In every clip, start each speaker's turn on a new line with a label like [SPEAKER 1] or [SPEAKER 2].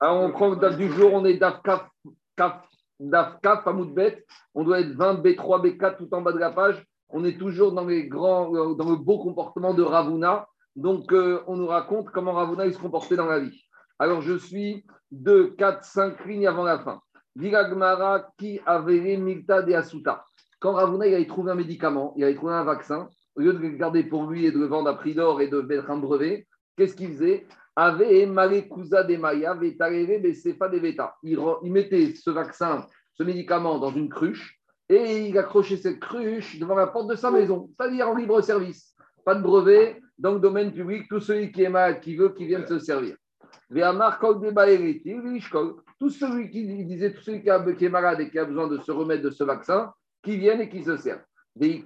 [SPEAKER 1] Alors, on prend DAF du jour, on est DAF Kaf, Kaf, DAF. On doit être 20 B3, B4 tout en bas de la page. On est toujours dans, les grands, euh, dans le beau comportement de Ravuna. Donc, euh, on nous raconte comment Ravuna se comportait dans la vie. Alors, je suis 2, 4, 5 lignes avant la fin. Viragmara qui avait Milta de Asuta. Quand Ravuna il avait trouvé un médicament, il avait trouvé un vaccin, au lieu de le garder pour lui et de le vendre à prix d'or et de mettre un brevet, qu'est-ce qu'il faisait? Il mettait ce vaccin, ce médicament dans une cruche et il accrochait cette cruche devant la porte de sa maison, c'est-à-dire en libre service. Pas de brevet, dans le domaine public, tout celui qui est malade, qui veut, qui vienne se servir. Tout celui qui disait, tout celui qui, est malade et qui a besoin de se remettre de ce vaccin, qui viennent et qui se servent. Des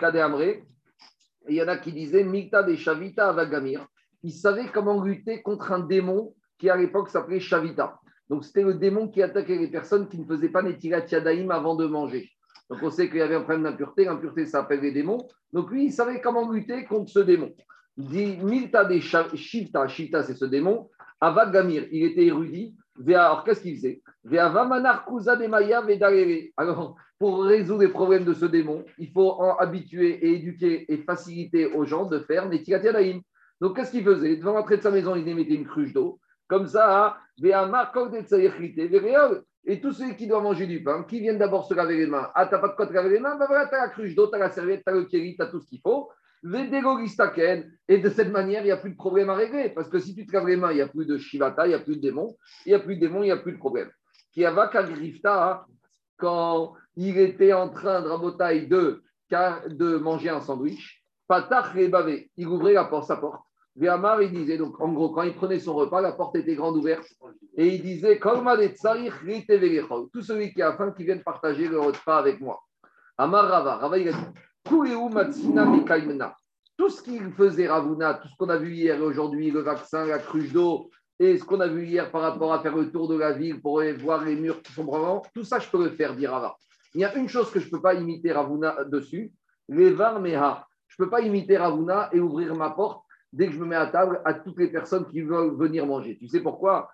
[SPEAKER 1] il y en a qui disaient Mikta de Shavita Avagamir. Il savait comment lutter contre un démon qui à l'époque s'appelait Shavita. Donc c'était le démon qui attaquait les personnes qui ne faisaient pas Netilat Yadaim avant de manger. Donc on sait qu'il y avait un problème d'impureté. L'impureté, ça s'appelle les démons. Donc lui, il savait comment lutter contre ce démon. Dit Milta de Shivta, Shivta c'est ce démon. Avagamir, il était érudit. Alors qu'est-ce qu'il faisait? Alors, pour résoudre les problèmes de ce démon, il faut en habituer et éduquer et faciliter aux gens de faire Netilat Yadaim. Donc qu'est-ce qu'il faisait? Devant l'entrée de sa maison, il mettait une cruche d'eau. Comme ça, et tous ceux qui doivent manger du pain, qui viennent d'abord se laver les mains. Ah, t'as pas de quoi te laver les mains? Ben voilà, t'as la cruche d'eau, t'as la serviette, t'as le kéri, t'as tout ce qu'il faut. Et de cette manière, il n'y a plus de problème à régler. Parce que si tu te laves les mains, il n'y a plus de shivata, il n'y a plus de démon. Il n'y a plus de démon, il n'y a plus de problème. Kiava Kagrifta, quand il était en train de rabotaille de, de manger un sandwich, Patach Rebavé, il ouvrait la porte, sa porte. Véamar, il disait, donc en gros, quand il prenait son repas, la porte était grande ouverte, et il disait, Tout celui qui a faim, qui vienne partager le repas avec moi. Amar Rava, Rava, il a dit, tout ce qu'il faisait Ravuna, tout ce qu'on a vu hier et aujourd'hui, le vaccin, la cruche d'eau, et ce qu'on a vu hier par rapport à faire le tour de la ville pour voir les murs qui sont bravants, tout ça, je peux le faire, dit Rava. Il y a une chose que je ne peux pas imiter Ravuna dessus, les Meha. Je ne peux pas imiter Ravuna et ouvrir ma porte dès que je me mets à table à toutes les personnes qui veulent venir manger. Tu sais pourquoi?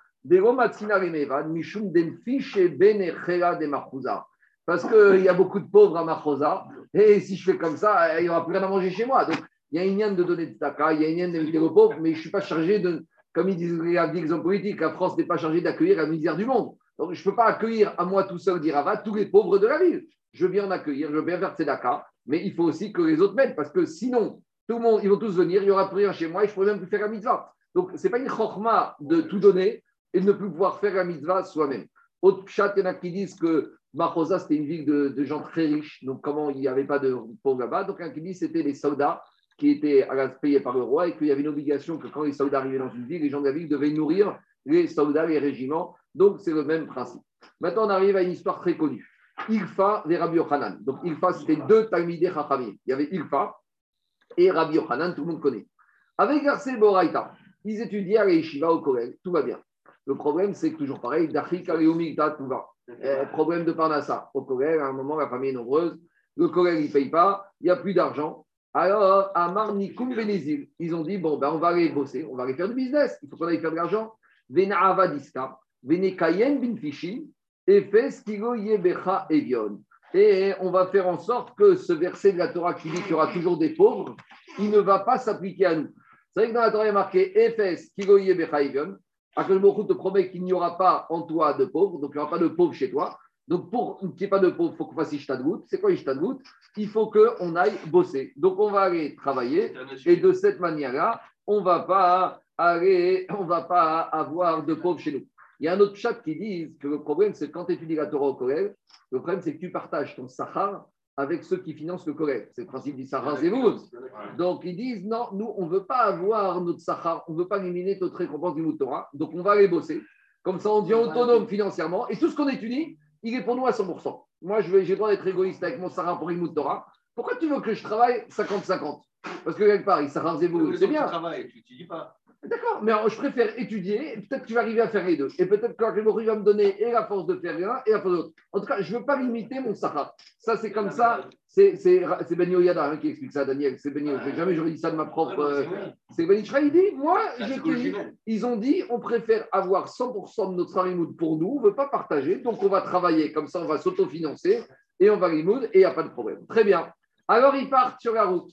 [SPEAKER 1] Parce qu'il y a beaucoup de pauvres à Machosa, et si je fais comme ça, il n'y aura plus rien à manger chez moi. Donc, il y a une ligne de donner de taka, il y a une ligne d'inviter les pauvres, mais je ne suis pas chargé de, comme ils disent les hommes politiques, la France n'est pas chargée d'accueillir la misère du monde. Donc, je ne peux pas accueillir à moi tout seul, dire Ava, tous les pauvres de la ville. Je viens en accueillir, je bien faire tzedaka, mais il faut aussi que les autres m'aident, parce que sinon, tout le monde, ils vont tous venir, il n'y aura plus rien chez moi et je pourrai même plus faire la mitzvah. Donc, ce n'est pas une chorma de tout donner et de ne plus pouvoir faire la mitzvah soi-même. Autre chat, il y en a qui disent que Machosa, c'était une ville de, gens très riches, donc comment il n'y avait pas de pauvres là-bas? Donc, y a qui que c'était les soldats qui étaient payés par le roi et qu'il y avait une obligation que quand les soldats arrivaient dans une ville, les gens de la ville devaient nourrir les soldats, les régiments. Donc, c'est le même principe. Maintenant, on arrive à une histoire très connue. Ilfa et Rabbi Yochanan. Donc, Ilfa, c'était deux Talmidei Chachamim. Il y avait Ilfa, et Rabbi Yochanan, tout le monde connaît. Avec Garcé Boraïta, ils étudiaient à l'Eshiva au collège, tout va bien. Le problème, c'est que toujours pareil, Dachik tout va. Euh, problème de Parnassa. Au collège, à un moment, la famille est nombreuse, le collège, il ne paye pas, il n'y a plus d'argent. Alors, à Marnikoum Benezil, ils ont dit bon, ben, on va aller bosser, on va aller faire du business, il faut qu'on aille faire de l'argent. Vena Avadiska, Vene Kayen Bin Fishin, Efes Kigo Yebecha Evion. Et on va faire en sorte que ce verset de la Torah qui dit qu'il y aura toujours des pauvres, il ne va pas s'appliquer à nous. C'est vrai que dans la Torah, il y a marqué Ephes, Kigoye Bechaigon. Akashbochou te promet qu'il n'y aura pas en toi de pauvres, donc il n'y aura pas de pauvres chez toi. Donc pour qu'il n'y ait pas de pauvres, il faut qu'on fasse Ishtadgout. C'est quoi Ishtadgout Il faut qu'on aille bosser. Donc on va aller travailler et de cette manière-là, on ne va pas aller, on va pas avoir de pauvres chez nous. Il y a un autre chat qui dit que le problème, c'est quand tu étudies la Torah au collège, le problème, c'est que tu partages ton Sahar avec ceux qui financent le collège. C'est le principe du Sahar Zemouz. Donc, ils disent non, nous, on ne veut pas avoir notre Sahar, on ne veut pas éliminer notre récompense du Torah, donc on va aller bosser. Comme ça, on devient autonome financièrement. Et tout ce qu'on étudie, il est pour nous à 100%. Moi, j'ai le droit d'être égoïste avec mon Sahar pour le Torah. Pourquoi tu veux que je travaille 50-50 Parce que quelque part, il vous, c'est bien.
[SPEAKER 2] travail, tu dis pas.
[SPEAKER 1] D'accord, mais je préfère étudier, peut-être que tu vas arriver à faire les deux. Et peut-être que l'Akhémori va me donner et la force de faire l'un et la force de l'autre. En tout cas, je ne veux pas limiter mon Sahara. Ça, c'est comme ça. C'est Ben Yoyada hein, qui explique ça, Daniel. C'est Ben Jamais j'aurais dit ça de ma propre. Euh, c'est Ben Il dit Moi, ils ont dit on préfère avoir 100% de notre harimoud pour nous, on ne veut pas partager, donc on va travailler. Comme ça, on va s'autofinancer et on va harimoud et il n'y a pas de problème. Très bien. Alors, ils partent sur la route.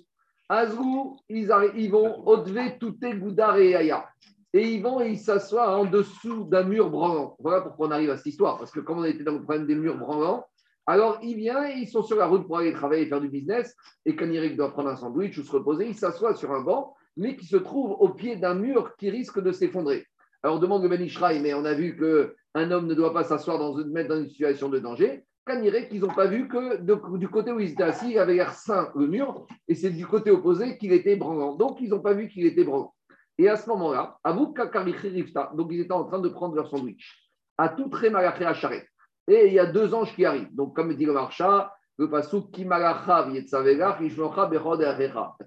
[SPEAKER 1] Azrou, ils, ils vont Odve Touté Goudar et Aya. Et ils vont et ils s'assoient en dessous d'un mur branlant. Voilà pourquoi on arrive à cette histoire. Parce que comme on était dans le problème des murs branlants, alors il vient et ils sont sur la route pour aller travailler et faire du business. Et quand Eric doit prendre un sandwich ou se reposer, il s'assoit sur un banc, mais qui se trouve au pied d'un mur qui risque de s'effondrer. Alors demande le Ben mais on a vu qu'un homme ne doit pas s'asseoir dans une, mettre dans une situation de danger dirait qu'ils n'ont pas vu que du côté où ils étaient assis, il avait l'air sain le mur, et c'est du côté opposé qu'il était branlant. Donc, ils n'ont pas vu qu'il était branlant. Et à ce moment-là, donc ils étaient en train de prendre leur sandwich. À tout très à charrette. Et il y a deux anges qui arrivent. Donc, comme dit le marcha, le pasuk qui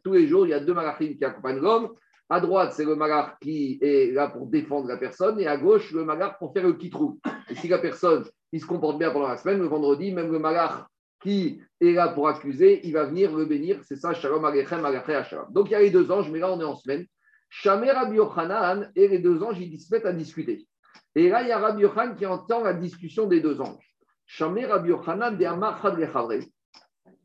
[SPEAKER 1] Tous les jours, il y a deux malachim qui accompagnent l'homme. À droite, c'est le malach qui est là pour défendre la personne, et à gauche, le malach pour faire le qui trouve. Et si la personne il se comporte bien pendant la semaine, le vendredi, même le malach qui est là pour accuser, il va venir le bénir. C'est ça, Shalom Alechem, Shalom. Donc il y a les deux anges, mais là on est en semaine. Shamer Rabbi Yochanan et les deux anges, ils se mettent à discuter. Et là, il y a Rabbi Yochanan qui entend la discussion des deux anges. Shamer Rabbi Yochanan de Amachad Rabbi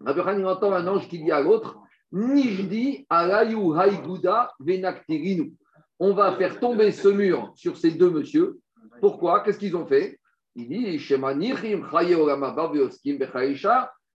[SPEAKER 1] Yochanan, il entend un ange qui dit à l'autre Nijdi alayu haiguda venaktirinu. On va faire tomber ce mur sur ces deux messieurs. Pourquoi? Qu'est-ce qu'ils ont fait? Il dit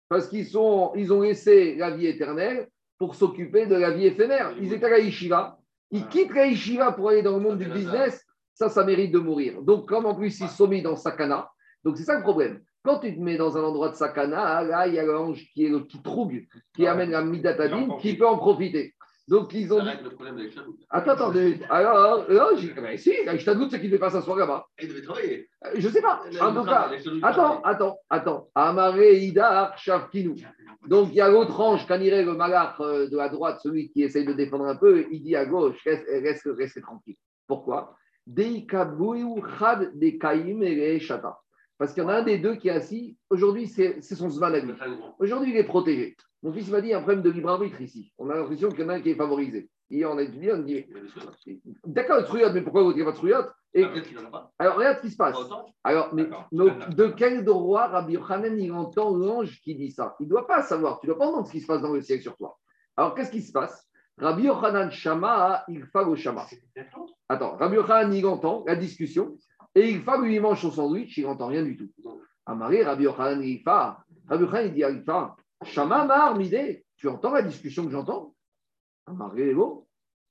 [SPEAKER 1] parce qu'ils ils ont laissé la vie éternelle pour s'occuper de la vie éphémère. Ils étaient à la Yeshiva. Ils quittent la Yeshiva pour aller dans le monde du business. Ça, ça mérite de mourir. Donc, comme en plus ils sont mis dans Sakana, donc c'est ça le problème. Quand tu te mets dans un endroit de Sakana, là, il y a l'ange qui est le qui trougue, qui amène la Midatadine, qui peut en profiter. Donc, ils ont.
[SPEAKER 2] le problème avec
[SPEAKER 1] Attends, attends, alors, là, j'ai. Ben, si, la c'est qu'il ne fait pas s'asseoir là-bas.
[SPEAKER 2] Il devait travailler.
[SPEAKER 1] Euh, je ne sais pas. En tout cas, attends, attends, attends. Amaré Ida Shavkinu. Donc, il y a l'autre ange, Kanire, le malach euh, de la droite, celui qui essaye de défendre un peu, il dit à gauche, reste, reste, reste tranquille. Pourquoi? Chad de Shata. Parce qu'il y en a un des deux qui est assis. Aujourd'hui, c'est son Zman Aujourd'hui, il est protégé. Mon fils m'a dit il y a un problème de libre arbitre ici. On a l'impression qu'il y en a un qui est favorisé. Et on a étudié, on dit D'accord, le truyot, mais pourquoi vous dites votre truyot Et... Alors, regarde ce qui se passe. Alors, mais de quel droit Rabbi Yochanan il entend l'ange qui dit ça Il ne doit pas savoir. Tu ne dois pas entendre ce qui se passe dans le ciel sur toi. Alors, qu'est-ce qui se passe? Rabbi Yochanan Shama, il au Shama. Attends, Rabbi Yochanan, il entend la discussion et il fa lui mange son sandwich, il n'entend rien du tout. Amari, Rabbi Yochanan, il. Rabbi Yochanan, il dit il fa. Shama Mar tu entends la discussion que j'entends? Amaré bon.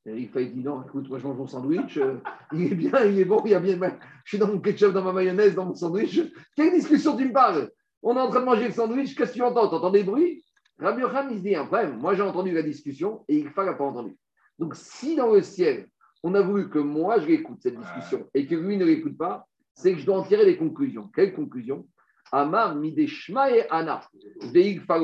[SPEAKER 1] Et il dit non, écoute, moi je mange mon sandwich, euh, il est bien, il est bon, il y a bien, je suis dans mon ketchup, dans ma mayonnaise, dans mon sandwich. Quelle discussion tu me parles? On est en train de manger le sandwich, qu'est-ce que tu entends? Tu entends des bruits? Rabbi Yochanan, il se dit un problème. Moi j'ai entendu la discussion et il n'a pas entendu. Donc si dans le ciel, on a voulu que moi je l'écoute, cette discussion, et que lui ne l'écoute pas, c'est que je dois en tirer des conclusions. Quelles conclusions? Amar mideshma et Ana,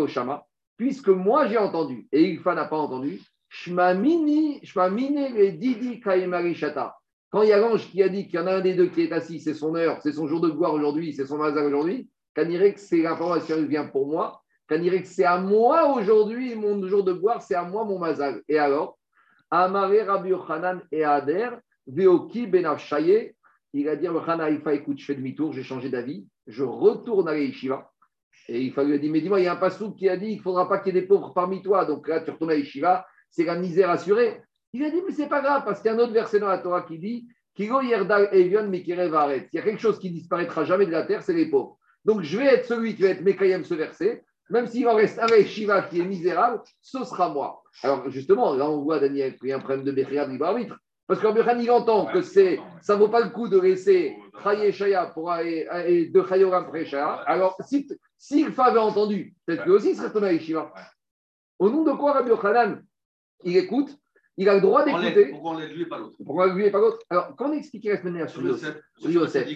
[SPEAKER 1] shama, puisque moi j'ai entendu et Igfa n'a pas entendu, shmamini, shmamine didi shata. Quand il y a l'ange qui a dit qu'il y en a un des deux qui est assis, c'est son heure, c'est son jour de gloire aujourd'hui, c'est son mazal aujourd'hui, dirait que c'est l'information qui vient pour moi, dirait que c'est à moi aujourd'hui, mon jour de gloire, c'est à moi mon mazal. Et alors, Amare Rabbi Yochanan et Ader, Veoki Benafshaye, il a dit écoute, je fais demi-tour, j'ai changé d'avis je retourne à l'Yeshiva. Et il lui dire, mais dis-moi, il y a un passouk qui a dit qu'il ne faudra pas qu'il y ait des pauvres parmi toi. Donc là, tu retournes à l'Yeshiva, c'est la misère assurée. Il a dit, mais c'est pas grave, parce qu'il y a un autre verset dans la Torah qui dit, Kigo Yerdal Evion Il y a quelque chose qui disparaîtra jamais de la terre, c'est les pauvres. Donc je vais être celui qui va être Mekayem ce verset, même s'il en reste un Shiva qui est misérable, ce sera moi. Alors justement, là on voit Daniel qui a un problème de Bechia libre arbitre. Parce qu'en il entend que c'est, ça ne vaut pas le coup de laisser Chaye Shaya pour aller, de Chayoram. Alors, si, si le avait entendu, peut-être lui aussi il serait tombé à Yeshiva. Au nom de quoi Rabbi Yochanan, il écoute, il a le droit d'écouter.
[SPEAKER 2] Pourquoi on l'aide lui et pas l'autre
[SPEAKER 1] Pourquoi lui et pas l'autre Alors, quand on expliquait la semaine dernière sur Yosef, Yosef,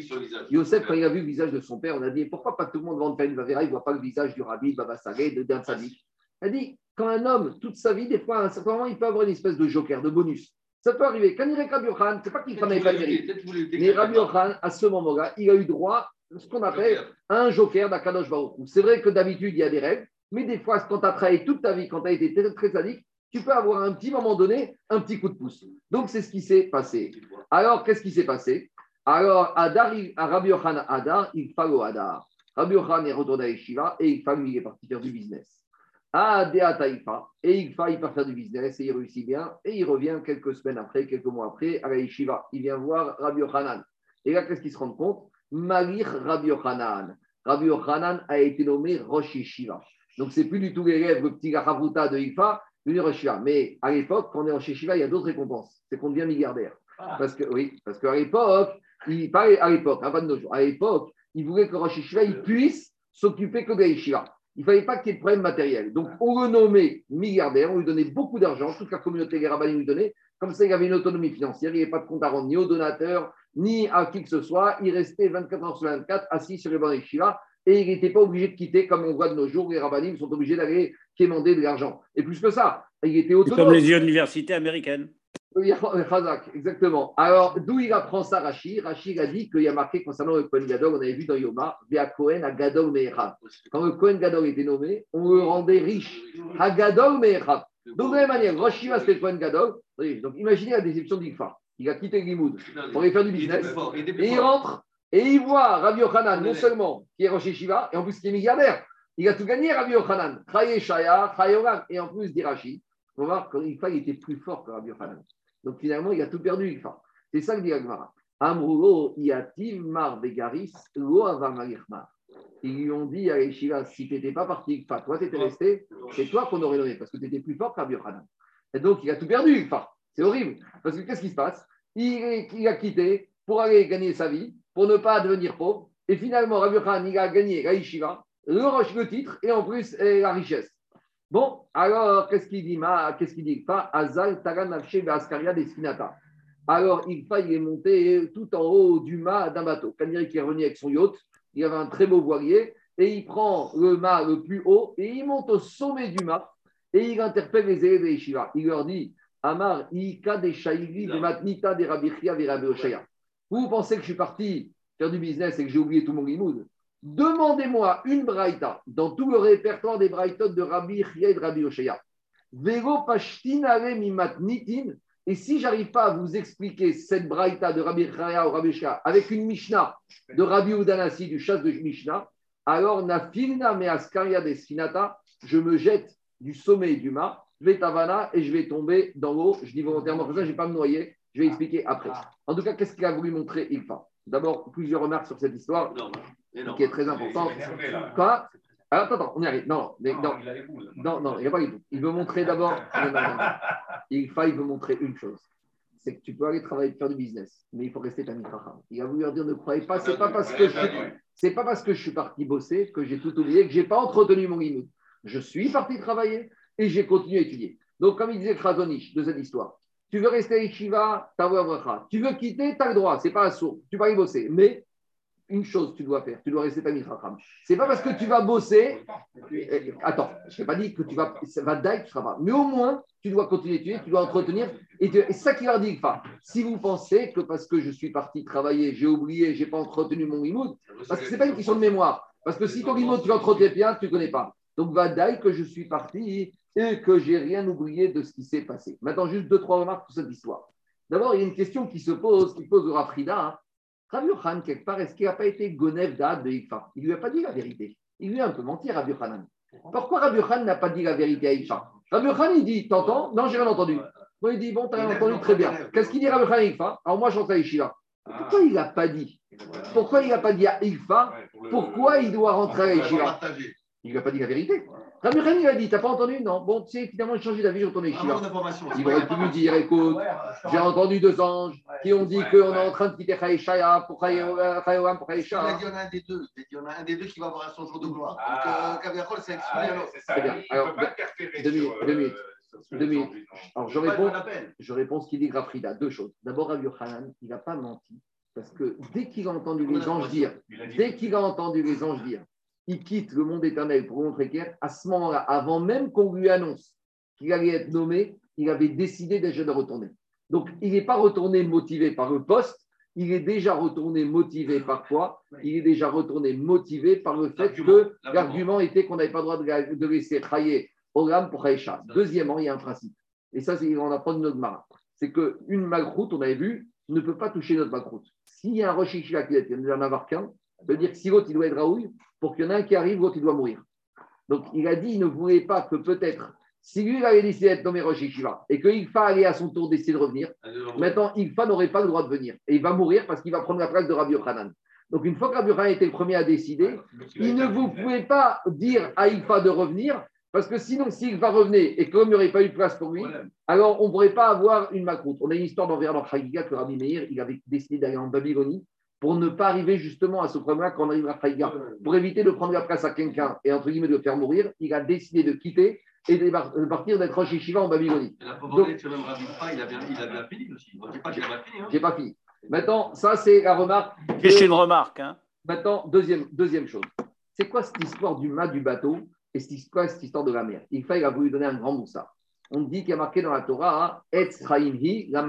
[SPEAKER 1] Yosef, quand il a vu le visage de son père, on a dit pourquoi pas tout le monde va une Vavera, il ne voit pas le visage du Rabbi, Baba Saleh, de Dan Sadik Elle dit quand un homme, toute sa vie, des fois, à un certain moment, il peut avoir une espèce de joker, de bonus. Ça peut arriver. Quand il est Rabbi Yochanan, c'est pas qu'il n'avait pas mérite. Mais Rabbi à ce moment-là, il a eu droit à ce qu'on appelle un joker d'Akadosh Baruch. C'est vrai que d'habitude, il y a des règles, mais des fois, quand tu as travaillé toute ta vie, quand tu as été très, très sadique, tu peux avoir un petit moment donné, un petit coup de pouce. Donc, c'est ce qui s'est passé. Alors, qu'est-ce qui s'est passé? Alors, Adar, à Rabbi Yochanan Adar, il fallait Adar. Rabbi Yochanan est retourné à Yeshiva et il fallait, il est parti faire du business. Adéa Taïfa, et il part faire du business et il réussit bien. Et il revient quelques semaines après, quelques mois après, à la Yeshiva. Il vient voir Rabbi Yochanan. Et là, qu'est-ce qu'il se rend compte? Malir Rabbi Yochanan. Rabbi Yochanan a été nommé Rosh Yeshiva. Donc, c'est plus du tout l'élève, le petit Gachavuta de Ifa, Yeshiva. Mais à l'époque, quand on est Rosh Yeshiva, il y a d'autres récompenses. C'est qu'on devient milliardaire. Parce que, oui, parce qu'à l'époque, il, pas à l'époque, hein, pas de nos jours, à l'époque, il voulait que Rosh Yeshiva il puisse s'occuper que de la Yeshiva. Il ne fallait pas qu'il y ait de problème matériel. Donc, on le nommait milliardaire, on lui donnait beaucoup d'argent, toute la communauté des rabbins lui donnait. Comme ça, il avait une autonomie financière, il n'y avait pas de compte à rendre ni aux donateurs, ni à qui que ce soit. Il restait 24 heures sur 24 assis sur les bancs Yeshiva et il n'était pas obligé de quitter, comme on voit de nos jours, les rabbinim sont obligés d'aller quémander de l'argent. Et plus que ça, il était autonome.
[SPEAKER 3] Comme les universités américaines.
[SPEAKER 1] Oui, Khazak, exactement. Alors, d'où il apprend ça, Rachid Rachid a dit qu'il y a marqué concernant le Kohen Gadol, on avait vu dans Yoma, Via Kohen à Gadol Me'echav. Quand le Kohen Gadol était nommé, on le rendait riche. À Gadol Me'echav. Donc, de la même manière, Rosh Shiva, c'était le Kohen Gadol. Donc, imaginez la déception d'Ikfa. Il a quitté Limoud pour aller faire du business. Et il rentre et il voit Rabbi Yochanan, non seulement qui est Rosh Shiva, et en plus qui est milliardaire. Il a tout gagné, Rabbi Yochanan. Chaye Shaya, Chayoram. Et en plus, dit Rachid, on va voir qu'Ikfa, il était plus fort que Rabbi Yochanan. Donc finalement, il a tout perdu, Ikfa. C'est ça que dit Agmara. Amrulo yativ mar begaris lo mar. Ils lui ont dit à Yeshiva, si tu n'étais pas parti, Ikfa, toi, tu étais resté, c'est toi qu'on aurait donné, parce que tu étais plus fort que Rabbi Yochanan. Et donc, il a tout perdu, Ikfa. C'est horrible. Parce que qu'est-ce qui se passe? Il, il, a quitté pour aller gagner sa vie, pour ne pas devenir pauvre. Et finalement, Rabbi il a gagné la Yeshiva, le, le titre et en plus la richesse. Bon, alors, qu'est-ce qu'il dit Qu'est-ce qu'il dit? Pas Azal Askaria Desfinata. Alors, il il est monté tout en haut du mât d'un bateau. Kaniri qui est revenu avec son yacht, il avait un très beau voilier, et il prend le mât le plus haut, et il monte au sommet du mât, et il interpelle les élèves de Yeshiva. Il leur dit Amar, Ika de Shaili, de Matnita, de Rabichia, de Rabbi Vous pensez que je suis parti faire du business et que j'ai oublié tout mon limoud Demandez-moi une braïta dans tout le répertoire des braïtotes de Rabbi Chia et de Rabbi Oshaya. Vego nitin. Et si j'arrive pas à vous expliquer cette braïta de Rabbi Chia ou Rabbi Oshaya avec une Mishnah de Rabbi Udanasi du chasse de Mishnah, alors nafilna me askaria desfinata, je me jette du sommet du mât, vetavana et je vais tomber dans l'eau. Je dis volontairement comme ça, je ne vais pas me noyer. Je vais expliquer après. En tout cas, qu'est-ce qu'il a voulu montrer Ilfa? D'abord, plusieurs remarques sur cette histoire qui est très importante. Quoi? Alors, attends, attends, on y arrive. Non, non, non, non, non, il n'y a pas du tout. Il veut montrer d'abord. Il, il veut montrer une chose c'est que tu peux aller travailler, faire du business, mais il faut rester Tamil Chacham. Il a voulu leur dire ne croyez pas, c'est pas parce que je c'est pas parce que je suis parti bosser que j'ai tout oublié, que j'ai pas entretenu mon limite. Je suis parti travailler et j'ai continué à étudier. Donc, comme il disait Khazonich de cette histoire, tu veux rester à Yeshiva, bracha. Tu veux quitter, tu as le droit, c'est pas un sourd, tu vas y bosser. Mais une chose tu dois faire, tu dois rester Tamil Chacham. C'est pas parce que tu vas bosser. Eh, attends, je n'ai pas dit que tu vas. Ça va daï, tu seras pas. Mais au moins, tu dois continuer tuer, tu dois entretenir. Et, c'est ça qui leur dit enfin, si vous pensez que parce que je suis parti travailler, j'ai oublié, j'ai pas entretenu mon limoud, parce que c'est pas une question de mémoire. Parce que si ton limoud, tu l'entretiens bien, tu ne connais pas. Donc, va daï que je suis parti et que j'ai rien oublié de ce qui s'est passé. Maintenant, juste deux, trois remarques sur cette histoire. D'abord, il y a une question qui se pose, qui pose au Rafrida. Hein. Rabbi quelque part, est-ce qu'il n'a pas été Gonev d'Ad de Ikfa Il ne lui a pas dit la vérité. Il lui a un peu menti, Rabbi Yochanan. Pourquoi Rabbi Yochanan n'a pas dit la vérité à Ikfa Rabbi Yochanan, il dit T'entends? Non, j'ai rien entendu. Il dit Bon, tu rien entendu, très bien. Qu'est-ce qu'il dit Rabbi Yochanan à Ikfa Alors, moi, j'entends Yeshiva. Pourquoi il n'a pas dit? Pourquoi il n'a pas dit à Ikfa Pourquoi il doit rentrer à Yeshiva? Il ne lui a pas dit la vérité. Rabbi Yochanan, il a dit T'as pas entendu? Non. Bon, tu sais, finalement, j'ai changé d'avis, j'ai retourné Yeshiva. Il aurait pu lui dire Écoute, j'ai entendu deux anges qui ont dit qu'on est en train de quitter Chaïshaya pour Chaïoam pour Chaïsha.
[SPEAKER 2] Il a dit il y en a un des deux. Il y en a un des deux qui va avoir son jour de gloire. Donc, Kaviakol, c'est
[SPEAKER 1] exclu. Alors, deux minutes. Deux minutes. Deux minutes. Alors, je réponds, je réponds ce qu'il dit Grafrida. Deux choses. D'abord, Rabbi Yochanan, il n'a pas menti. Parce que dès qu'il a entendu les anges dire, dès qu'il a entendu les anges dire il quitte le monde éternel pour montrer clair, à ce moment-là, avant même qu'on lui annonce qu'il allait être nommé, il avait décidé déjà de retourner. Donc, il n'est pas retourné motivé par le poste, il est déjà retourné motivé par quoi? Il est déjà retourné motivé par le fait que l'argument était qu'on n'avait pas le droit de, laisser Chaye Olam pour Chaïcha. Deuxièmement, il y a un principe. Et ça, c'est on apprend de notre marin. C'est qu'une malroute, on avait vu, ne peut pas toucher notre malroute. S'il y a un rocher qui il ne en avoir qu'un, ça veut dire que si l'autre, il doit être Raoul, pour qu'il y en ait un qui arrive, l'autre, il doit mourir. Donc, il a dit, il ne voulait pas que peut-être si lui, il avait décidé d'être nommé Rosh et que Ilfa allait à son tour décider de revenir, maintenant, Ilfa n'aurait pas le droit de venir. Et il va mourir parce qu'il va prendre la place de Rabbi Yochanan. Donc, une fois que Rabbi Yochanan était le premier à décider, il ne vous pouvez pas dire à Ilfa de revenir parce que sinon, s'il va revenir et comme il n'y aurait pas eu de place pour lui, alors on ne pourrait pas avoir une macroute. On a une histoire d'envers dans Chagiga que Rabbi Meir, il avait décidé d'aller en Babylonie pour ne pas arriver justement à ce problème-là quand on arrive à Chagiga. Pour éviter de prendre la place à quelqu'un et entre guillemets de le faire mourir, il a décidé de quitter et de partir d'être Rosh Yeshiva en Babylonie.
[SPEAKER 4] La pauvreté de même il a bien, il a bien fini aussi. Je n'ai pas qu'il a
[SPEAKER 1] mal fini. Hein. J'ai pas fini. Maintenant, ça, c'est la remarque.
[SPEAKER 3] C'est une remarque. Hein.
[SPEAKER 1] Maintenant, deuxième, deuxième chose. C'est quoi cette histoire du mât du bateau et c'est quoi cette histoire de la mer? Il il a voulu donner un grand moussa. On dit qu'il y a marqué dans la Torah, Et la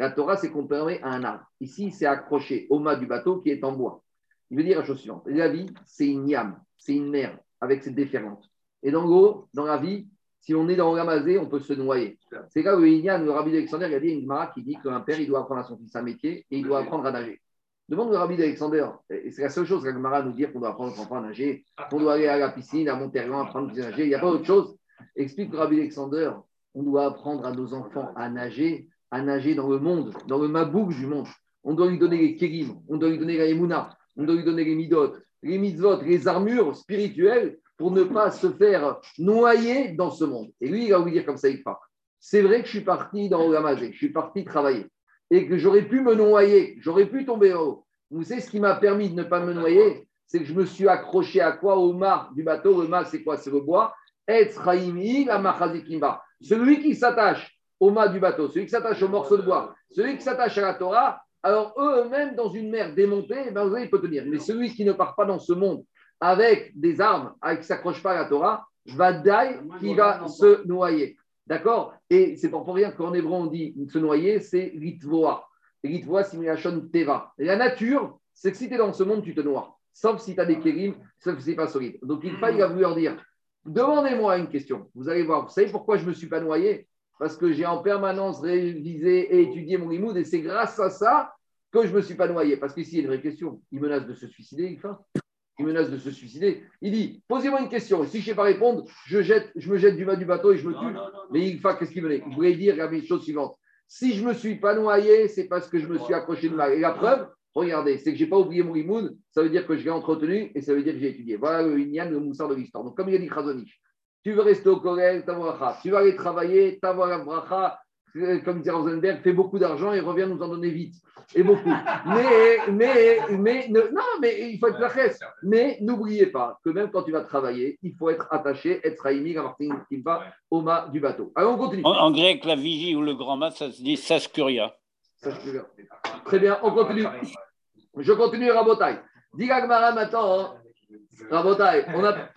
[SPEAKER 1] La Torah, c'est qu'on permet à un arbre. Ici, c'est accroché au mât du bateau qui est en bois. Il veut dire la chose suivante. La vie, c'est une yam, c'est une mer avec ses déférentes. Et dans l'eau, dans la vie, si on est dans Ramazé, on peut se noyer. C'est là où il y a le rabbi d'Alexander, il y a une Gemara qui dit qu'un père, il doit apprendre à son fils un métier et il doit apprendre à nager. Demande le rabbi d'Alexander, et c'est la seule chose que Gemara nous dit qu'on doit apprendre à nager, qu'on doit aller à la piscine, à Monterrey, apprendre à nager. Il n'y a pas autre chose. Explique le rabbi d'Alexander, on doit apprendre à nos enfants à nager, à nager dans le monde, dans le mabouk du monde. On doit lui donner les kérim, on doit lui donner la émouna, on doit lui donner les midot, les mitzvot, les armures spirituelles pour ne pas se faire noyer dans ce monde. Et lui, il va vous dire comme ça, il part. C'est vrai que je suis parti dans Ogamazé, je suis parti travailler, et que j'aurais pu me noyer, j'aurais pu tomber en haut. Vous savez ce qui m'a permis de ne pas me noyer? C'est que je me suis accroché à quoi? Au mât du bateau. Le mât, c'est quoi? C'est le bois. Celui qui s'attache au mât du bateau, celui qui s'attache au morceau de bois, celui qui s'attache à la Torah, alors eux-mêmes, dans une mer démontée, eh ben, vous il peut tenir. Mais celui qui ne part pas dans ce monde avec des armes, avec qui ne s'accroche pas à la Torah, va die qui va se noyer. D'accord? Et c'est pour rien qu'en hébreu on dit se noyer, c'est. Et litvoa, c'est teva. Et la nature, c'est que si tu es dans ce monde, tu te noies. Sauf si tu as des kérim, sauf si ce n'est pas solide. Donc il va voulu leur dire demandez-moi une question. Vous allez voir, vous savez pourquoi je ne me suis pas noyé? Parce que j'ai en permanence révisé et étudié mon limoud et c'est grâce à ça que je ne me suis pas noyé. Parce qu'ici, il y a une vraie question. Il menace de se suicider, il il menace de se suicider. Il dit Posez-moi une question. si je ne sais pas répondre, je, jette, je me jette du bas du bateau et je me tue. Mais il qu'est-ce qu'il venait Il voulait dire la chose suivante Si je ne me suis pas noyé, c'est parce que je me suis accroché de mal. Et la preuve, regardez, c'est que je n'ai pas oublié mon imoun, ça veut dire que je l'ai entretenu et ça veut dire que j'ai étudié. Voilà le Inyan, le moussard de l'histoire. Donc, comme il a dit Khazonich, tu veux rester au collège, Tu vas aller travailler, bracha, comme dit Rosenberg, fait beaucoup d'argent et revient nous en donner vite. Et beaucoup. Mais, mais, mais, non, mais il faut être la Mais n'oubliez pas que même quand tu vas travailler, il faut être attaché, être raïmi, à Martin Kimpa, au mât du bateau. Alors on continue.
[SPEAKER 3] En, grec, la vigie ou le grand mât, ça se dit saskuria.
[SPEAKER 1] Très bien, on continue. Je continue, Rabotai. Dis maintenant, hein. Rabotai, on a,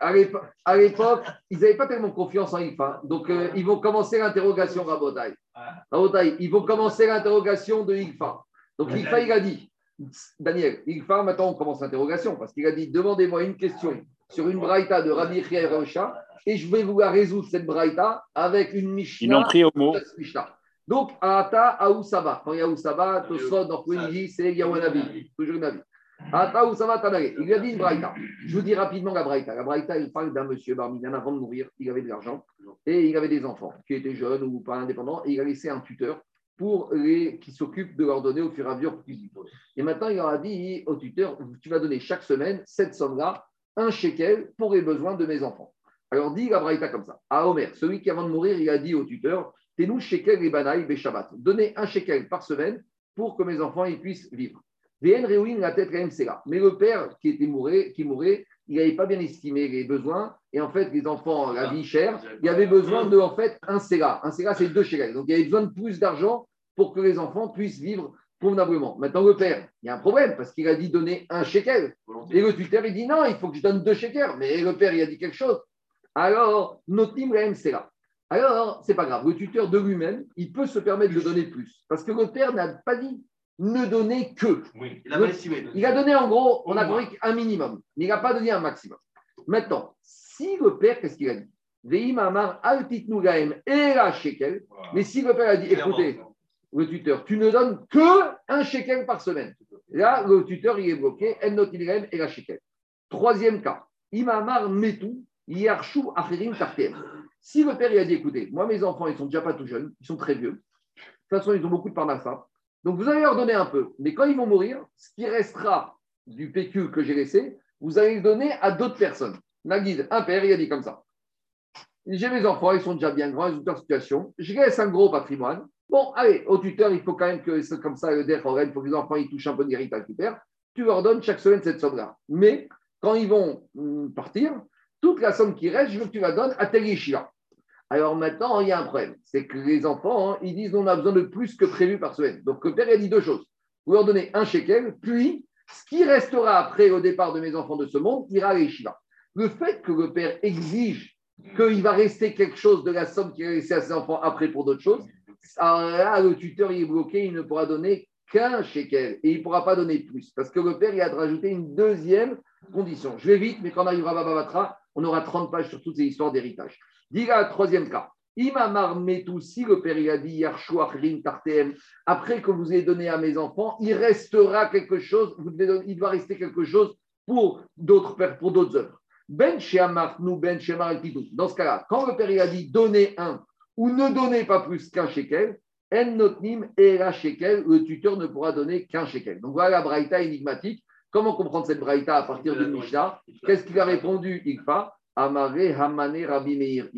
[SPEAKER 1] à l'époque, ils n'avaient pas tellement confiance en Ifa. Donc, euh, ils vont commencer l'interrogation, Rabotai. Rabotai, ils vont commencer l'interrogation de Ifa. Donc, Ifa, il a dit, Daniel, Ifa, maintenant, on commence l'interrogation parce qu'il a dit demandez-moi une question sur une braïta de Rabbi et Rocha et je vais vous la résoudre, cette braïta, avec une Mishnah.
[SPEAKER 3] Ils n'ont pris au mot.
[SPEAKER 1] Donc, Ata Aoussaba. Quand il y a Aoussaba, Tosfot, dans c'est Yawanabi. Toujours une avis. Il lui a dit une braïta. Je vous dis rapidement la braïta. La braïta, il parle d'un monsieur Barminan avant de mourir. Il avait de l'argent et il avait des enfants qui étaient jeunes ou pas indépendants. Et il a laissé un tuteur pour les, qui s'occupe de leur donner au fur et à mesure Et maintenant, il leur a dit au tuteur Tu vas donner chaque semaine cette somme-là, un shekel pour les besoins de mes enfants. Alors dit la braïta comme ça. À Omer, celui qui avant de mourir, il a dit au tuteur T'es-nous shekel et banaï Shabbat. Donnez un shekel par semaine pour que mes enfants ils puissent vivre. VN la tête quand même, c'est là. Mais le père qui était mouré, qui mourait, il n'avait pas bien estimé les besoins. Et en fait, les enfants, la vie chère, il y avait besoin de, en fait, un CELA. Un CELA, c'est deux chèques. Donc, il y avait besoin de plus d'argent pour que les enfants puissent vivre convenablement. Maintenant, le père, il y a un problème parce qu'il a dit donner un shekel. Et le tuteur, il dit non, il faut que je donne deux shekels. Mais le père, il a dit quelque chose. Alors, notre team, c'est là. Alors, c'est pas grave. Le tuteur de lui-même, il peut se permettre de donner plus. Parce que le père n'a pas dit ne donner que.
[SPEAKER 4] Oui, il a estimé.
[SPEAKER 1] Il a donné en gros, on a compris un minimum. Mais il n'a pas donné un maximum. Maintenant, si le père, qu'est-ce qu'il a dit? Mais si le père a dit, écoutez, le tuteur, tu ne donnes que un shekel par semaine. Là, le tuteur, il est bloqué, en notilgaem era shekel. Troisième cas, imamar metu yarshu acherim tartem. Si le père il a dit, écoutez, moi mes enfants, ils sont déjà pas tout jeunes, ils sont très vieux. De toute façon, ils ont beaucoup de parnassa. Donc vous allez leur donner un peu. Mais quand ils vont mourir, ce qui restera du PQ que j'ai laissé, vous allez le donner à d'autres personnes. Naguide, un père, il a dit comme ça. J'ai mes enfants, ils sont déjà bien grands, ils ont leur situation. Je laisse un gros patrimoine. Bon, allez, au tuteur, il faut quand même que comme ça, le il faut que les enfants ils touchent un peu d'héritage du père. Tu leur donnes chaque semaine cette somme-là. Mais quand ils vont hum, partir, toute la somme qui reste, je veux que tu la donnes à tel yeshiva. Alors maintenant, il y a un problème. C'est que les enfants, hein, ils disent on a besoin de plus que prévu par semaine. Donc le père, a dit deux choses. Vous leur donnez un shekel, puis ce qui restera après au départ de mes enfants de ce monde ira à l'Eshiva. Le fait que le père exige qu'il va rester quelque chose de la somme qu'il a laissée à ses enfants après pour d'autres choses, là, le tuteur il est bloqué, il ne pourra donner qu'un shekel et il ne pourra pas donner plus parce que le père il a de rajouter une deuxième condition. Je vais vite, mais quand on arrivera à Bababatra, on aura 30 pages sur toutes ces histoires d'héritage. Diga, troisième cas. Imamar Metou, si le père il a dit Tartem, après que vous ayez donné à mes enfants, il restera quelque chose, il doit rester quelque chose pour d'autres pour d'autres œuvres. Ben nous Ben Dans ce cas-là, quand le père il a dit donnez un ou ne donnez pas plus qu'un shekel, En Notnim et la shekel, le tuteur ne pourra donner qu'un shekel. Donc voilà la braïta énigmatique. Comment comprendre cette braïta à partir de Mishnah Qu'est-ce qu'il a répondu Ikfa Amare Hamane Rabbi Meir.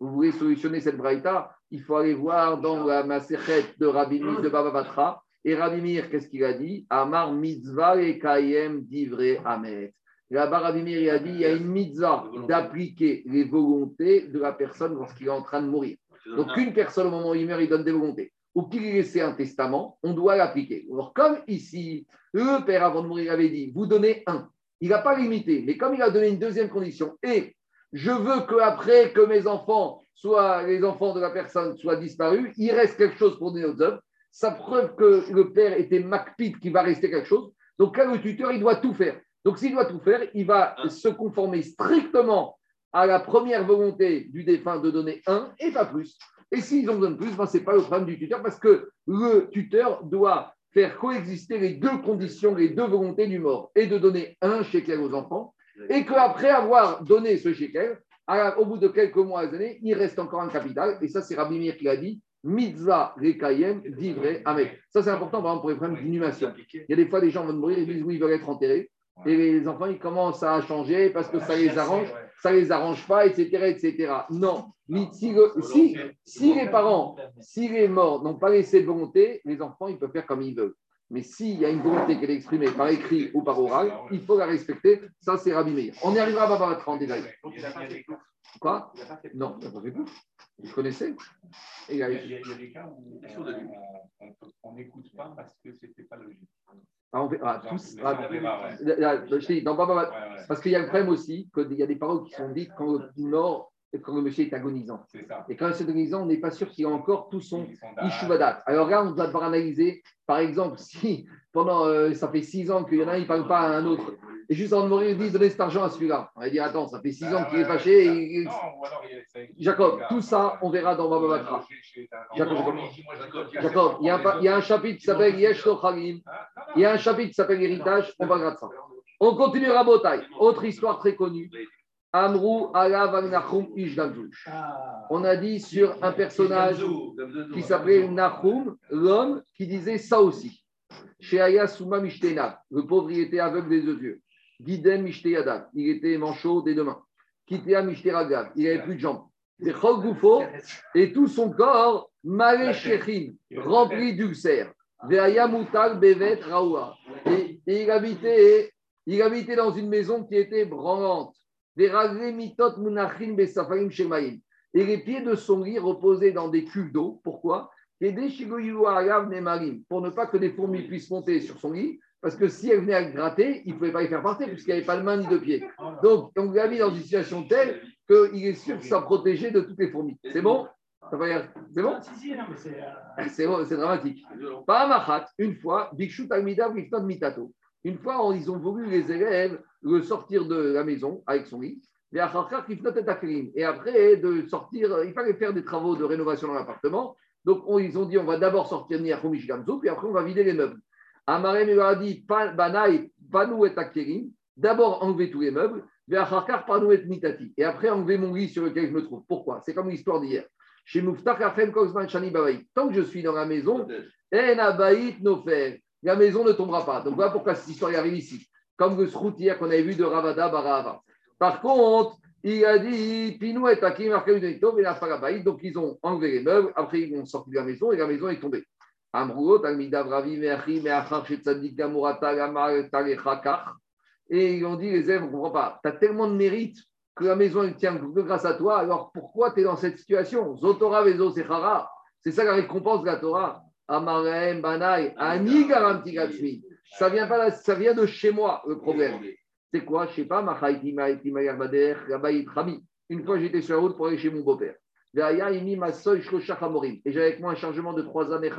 [SPEAKER 1] Vous voulez solutionner cette braïta Il faut aller voir dans la Maserhet de Rabbi Meir de Baba Batra. Et Rabbi Meir, qu'est-ce qu'il a dit Amar mitzvah et kayem divre amet. Là-bas, Rabbi Meir a dit il y a une mitzvah d'appliquer les volontés de la personne lorsqu'il est en train de mourir. Donc, une personne, au moment où il meurt, il donne des volontés. Ou qu'il ait laissé un testament, on doit l'appliquer. Alors, comme ici, le père, avant de mourir, avait dit vous donnez un. Il n'a pas limité, mais comme il a donné une deuxième condition, et je veux qu'après que mes enfants soient, les enfants de la personne soient disparus, il reste quelque chose pour donner aux œuvres. Ça preuve que le père était macpite, qu'il va rester quelque chose. Donc là, le tuteur, il doit tout faire. Donc s'il doit tout faire, il va
[SPEAKER 4] Ah.
[SPEAKER 1] se conformer strictement à la première volonté du défunt de donner un et pas plus. Et s'ils ont besoin de plus, ben, ce n'est pas le problème du tuteur parce que le tuteur doit faire coexister les deux conditions, les deux volontés du mort, et de donner un shekel aux enfants, et qu'après avoir donné ce shekel, au bout de quelques mois, années, il reste encore un capital, et ça c'est Rabbi Meir qui l'a dit, mitzvah rekayem divrei amek. Ça c'est important par exemple pour les problèmes d'inhumation. Il y a des fois des gens vont mourir, ils disent oui, ils veulent être enterrés, et les enfants ils commencent à changer parce que ça les arrange, ça les arrange pas, etc. etc. Non, Mais si, le- si, si les parents, si les morts n'ont pas laissé de volonté, les enfants ils peuvent faire comme ils veulent. Mais s'il y a une volonté qui est exprimée par écrit ou par oral, il faut la respecter. Ça, c'est Rabbi Meir. On y arrivera à Babatra en détail. Quoi Non, il n'a pas fait connaissait. Et il
[SPEAKER 5] y,
[SPEAKER 1] a-
[SPEAKER 5] des cas où on- n'écoute pas parce que c'était pas logique.
[SPEAKER 1] Ah, fait- ah, tous- ah, je dis, dans Baba- Parce qu'il y a le problème aussi qu'il y a des paroles qui sont dites quand le mort, quand le monsieur est agonisant.
[SPEAKER 5] ça.
[SPEAKER 1] Et quand il est agonisant, on n'est pas sûr qu'il a encore tout son. Ishuvadat. Alors là, on doit devoir analyser, par exemple, si pendant, euh, ça fait six ans qu'il y en a un, il ne parle pas à un autre, et juste avant de mourir, il dit donnez cet argent à celui-là. On va dire attends, ça fait six ans
[SPEAKER 5] Ah,
[SPEAKER 1] qu'il est fâché. et-
[SPEAKER 5] Non, alors il
[SPEAKER 1] Jacob, tout ça, on verra dans Baba Batra. Jacob, Jacob. Jacob, il y, a un chapitre qui s'appelle Yesh Tochalim. Il y a un chapitre qui s'appelle Héritage. On parlera de ça. On continue Rabotai. Autre histoire très connue. Amrou ala Nachum Ish Gamzouch. On a dit sur un personnage qui s'appelait Nahum, l'homme qui disait ça aussi. Chez Aya Souma Mishtena, le pauvre, il était aveugle des deux yeux. Guidem il était manchot des deux mains. Kitea il n'avait plus de jambes. Et et tout son corps, Malé rempli d'ulcères. Bevet Raoua. Et, il, habitait, il habitait dans une maison qui était branlante. Veragre Mitot Munachin Besafarim Shemaim. Et les pieds de son lit reposaient dans des cuves d'eau. Pourquoi? Pour ne pas que des fourmis puissent monter sur son lit, parce que si elles venaient à gratter, il ne pouvait pas les faire partir, puisqu'il n'y avait pas de main ni de pied. Donc, on l'a mis dans une situation telle qu'il est sûr qu'il soit protégé de toutes les fourmis. C'est bon? Y C'est bon?
[SPEAKER 5] Non, mais c'est. euh,
[SPEAKER 1] c'est dramatique. Pas Mahat, une fois, Bikshut Almida Rifton Mitato. Une fois, ils ont voulu, les élèves, le sortir de la maison avec son lit. Et Et après, de sortir, il fallait faire des travaux de rénovation dans l'appartement. Donc, on- ils ont dit, on va d'abord sortir Niachumish Gamzu, puis après, on va vider les meubles. Amarem lui a dit, Banaï, Panou et Akerim, d'abord enlever tous les meubles, Ve'acharkar, Panou et Mitati. Et après, enlever mon lit sur lequel je me trouve. Pourquoi? C'est comme l'histoire d'hier. Chez Muftar Kachem Kozman Shani Babaï. Tant que je suis dans la maison, En Nofer. La maison ne tombera pas. Donc voilà pourquoi cette histoire arrive ici. Comme le srout hier qu'on avait vu de Ravada Barava. Par contre, il a dit Pinou et Takim, Arkaïdonito, et la. Donc ils ont enlevé les meubles. Après, ils ont sorti de la maison et la maison est tombée. Et ils ont dit les élèves, on ne comprend pas. Tu as tellement de mérite que la maison elle tient que grâce à toi. Alors pourquoi tu es dans cette situation? Zotora, Vezo, Sechara. C'est ça la récompense de la Torah. Amarem, Banaï, Ani, Garanti. Ça vient, pas, ça vient de chez moi, le problème. C'est quoi? Je sais pas. Mayarbader, Rabaït, Rami. Une fois, j'étais sur la route pour aller chez mon beau-père. Et j'avais avec moi un chargement de trois années.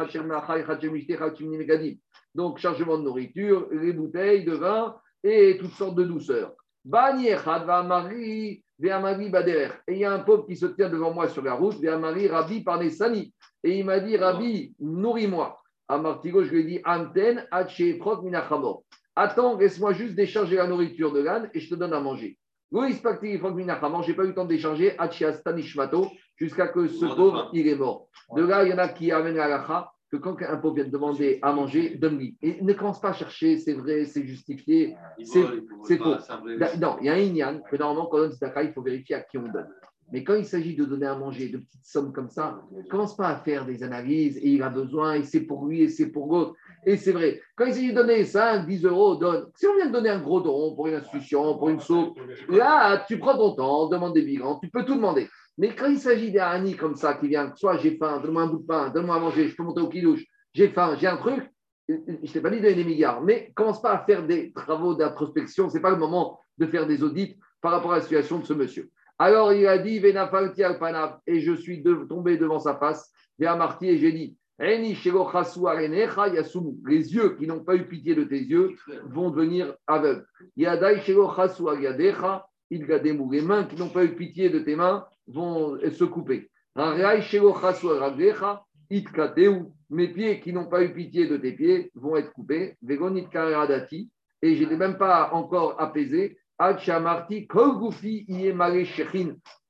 [SPEAKER 1] Donc, chargement de nourriture, les bouteilles de vin et toutes sortes de douceurs. Et il y a un pauvre qui se tient devant moi sur la route, Rabbi, Parnesani. Et il m'a dit, Rabbi, nourris-moi. À Martigo, je lui ai dit. Attends, laisse-moi juste décharger la nourriture de l'âne et je te donne à manger. N'ai pas eu le temps de Stanishmato, jusqu'à que ce pauvre, il est mort. De là, il y en a qui amènent la lacha, que quand un pauvre vient te demander à manger, donne-lui. Et ne commence pas à chercher, c'est vrai, c'est justifié. C'est- faux. Non, il y a un ignan que normalement, quand on donne tzedaka, il faut vérifier à qui on donne. Mais quand il s'agit de donner à manger de petites sommes comme ça, commence pas à faire des analyses et il a besoin et c'est pour lui et c'est pour l'autre. Et c'est vrai, quand il s'agit de donner 5, 10 euros, donne. Si on vient de donner un gros don pour une institution, pour une soupe, là, tu prends ton temps, demande des migrants, tu peux tout demander. Mais quand il s'agit d'un ami comme ça qui vient, soit j'ai faim, donne-moi un bout de pain, donne-moi à manger, je peux monter au kilouche, j'ai faim, j'ai un truc, je ne t'ai pas dit de donner des milliards, mais commence pas à faire des travaux d'introspection, ce n'est pas le moment de faire des audits par rapport à la situation de ce monsieur. Alors il a dit, et je suis de- tombé devant sa face, Marty, et j'ai dit, Les yeux qui n'ont pas eu pitié de tes yeux vont devenir aveugles. Les mains qui n'ont pas eu pitié de tes mains vont se couper. Mes pieds qui n'ont pas eu pitié de tes pieds vont être coupés. Et je n'ai même pas encore apaisé. Tout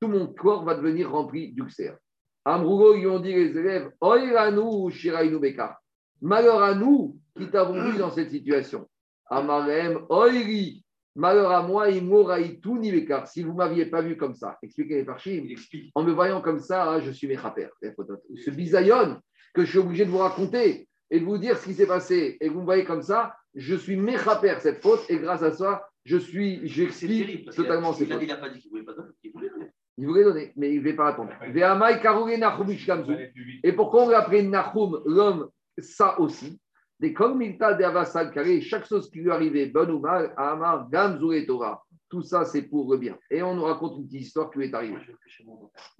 [SPEAKER 1] mon corps va devenir rempli d'ulcères. Amrougo, ils ont dit les élèves, Oiranu shirainu beka. Malheur à nous qui t'avons vu dans cette situation. Amarem, Oiri. Malheur à moi, imoraïtu ni beka. Si vous ne m'aviez pas vu comme ça, expliquez les parchim. En me voyant comme ça, hein, je suis méchaper. Ce bisaïon que je suis obligé de vous raconter et de vous dire ce qui s'est passé, et vous me voyez comme ça, je suis méchaper cette faute, et grâce à ça, je suis, j'explique totalement
[SPEAKER 4] a-
[SPEAKER 1] fautes.
[SPEAKER 4] il n'a pas dit qu'il ne voulait pas donner, il voulait donner.
[SPEAKER 1] Mais il ne voulait pas attendre.
[SPEAKER 5] Ça.
[SPEAKER 1] Et pourquoi on l'a appelé Nahum, l'homme, ça aussi? Des comme chaque chose qui lui arrivait, bonne ou mal, Amar, Gamzu et Torah. Tout ça, c'est pour le bien. Et on nous raconte une petite histoire qui lui est arrivée.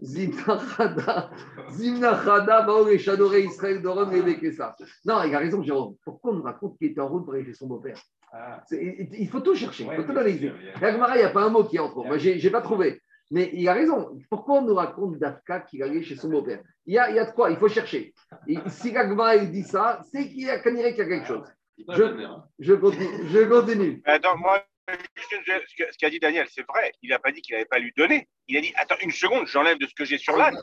[SPEAKER 1] Zimnachada, Zimnachada, Baor et Shadoré Israël, Doron et Bekessa. Non, il a raison, Jérôme. Pourquoi on nous raconte qu'il était en route pour aller chez son beau-père?
[SPEAKER 5] Ah.
[SPEAKER 1] Il faut tout chercher, il faut tout analyser. La il n'y a pas un mot qui entre. Moi, je n'ai pas trouvé. Mais il a raison. Pourquoi on nous raconte Dafka qu'il allait chez son beau-père? Il y, a, il y a de quoi, il faut chercher. Et si il dit ça, c'est qu'il y a, qu'on dirait qu'il y a quelque chose. Je- continue. Je continue.
[SPEAKER 6] Attends, moi, ce qu'a dit Daniel, c'est vrai. Il n'a pas dit qu'il n'avait pas lui donné. Il a dit Attends une seconde, j'enlève de ce que j'ai sur l'âne.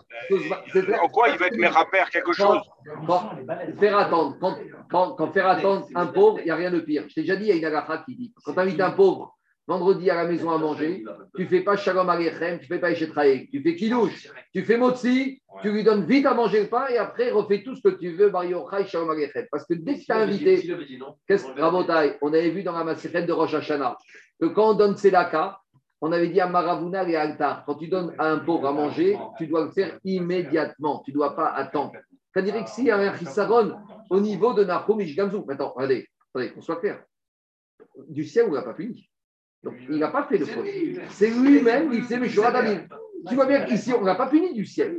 [SPEAKER 6] En quoi il va être mes rappeurs quelque chose?
[SPEAKER 1] Quand- quand- faire attendre, quand, quand- quand faire attendre un pauvre, il n'y a rien de pire. Je t'ai déjà dit, il y a une agacha qui dit quand tu invites un pauvre vendredi à la maison à manger, tu ne fais pas shalom alechem, tu ne fais pas échetraïk, tu fais kidouche, tu fais motzi, tu lui donnes vite à manger le pain et après refais tout ce que tu veux, Mario Chai, shalom alechem. Parce que dès que tu as invité, Qu'est-ce que On avait vu dans la Maserhet de Rosh Hashanah que quand on donne Tzedaka, on avait dit à Maravuna et à Altar, quand tu donnes à un pauvre à manger, tu dois le faire immédiatement. Tu ne dois pas attendre. Quand dirait que s'il y a un chisaron au niveau de Nahum Ishgamzu. Maintenant, regardez, attendez, qu'on soit clair. Du ciel, on ne l'a pas puni. Donc, il n'a pas fait le faute. C'est lui-même qui s'est méchant Tu vois bien qu'ici, on ne l'a pas puni du ciel.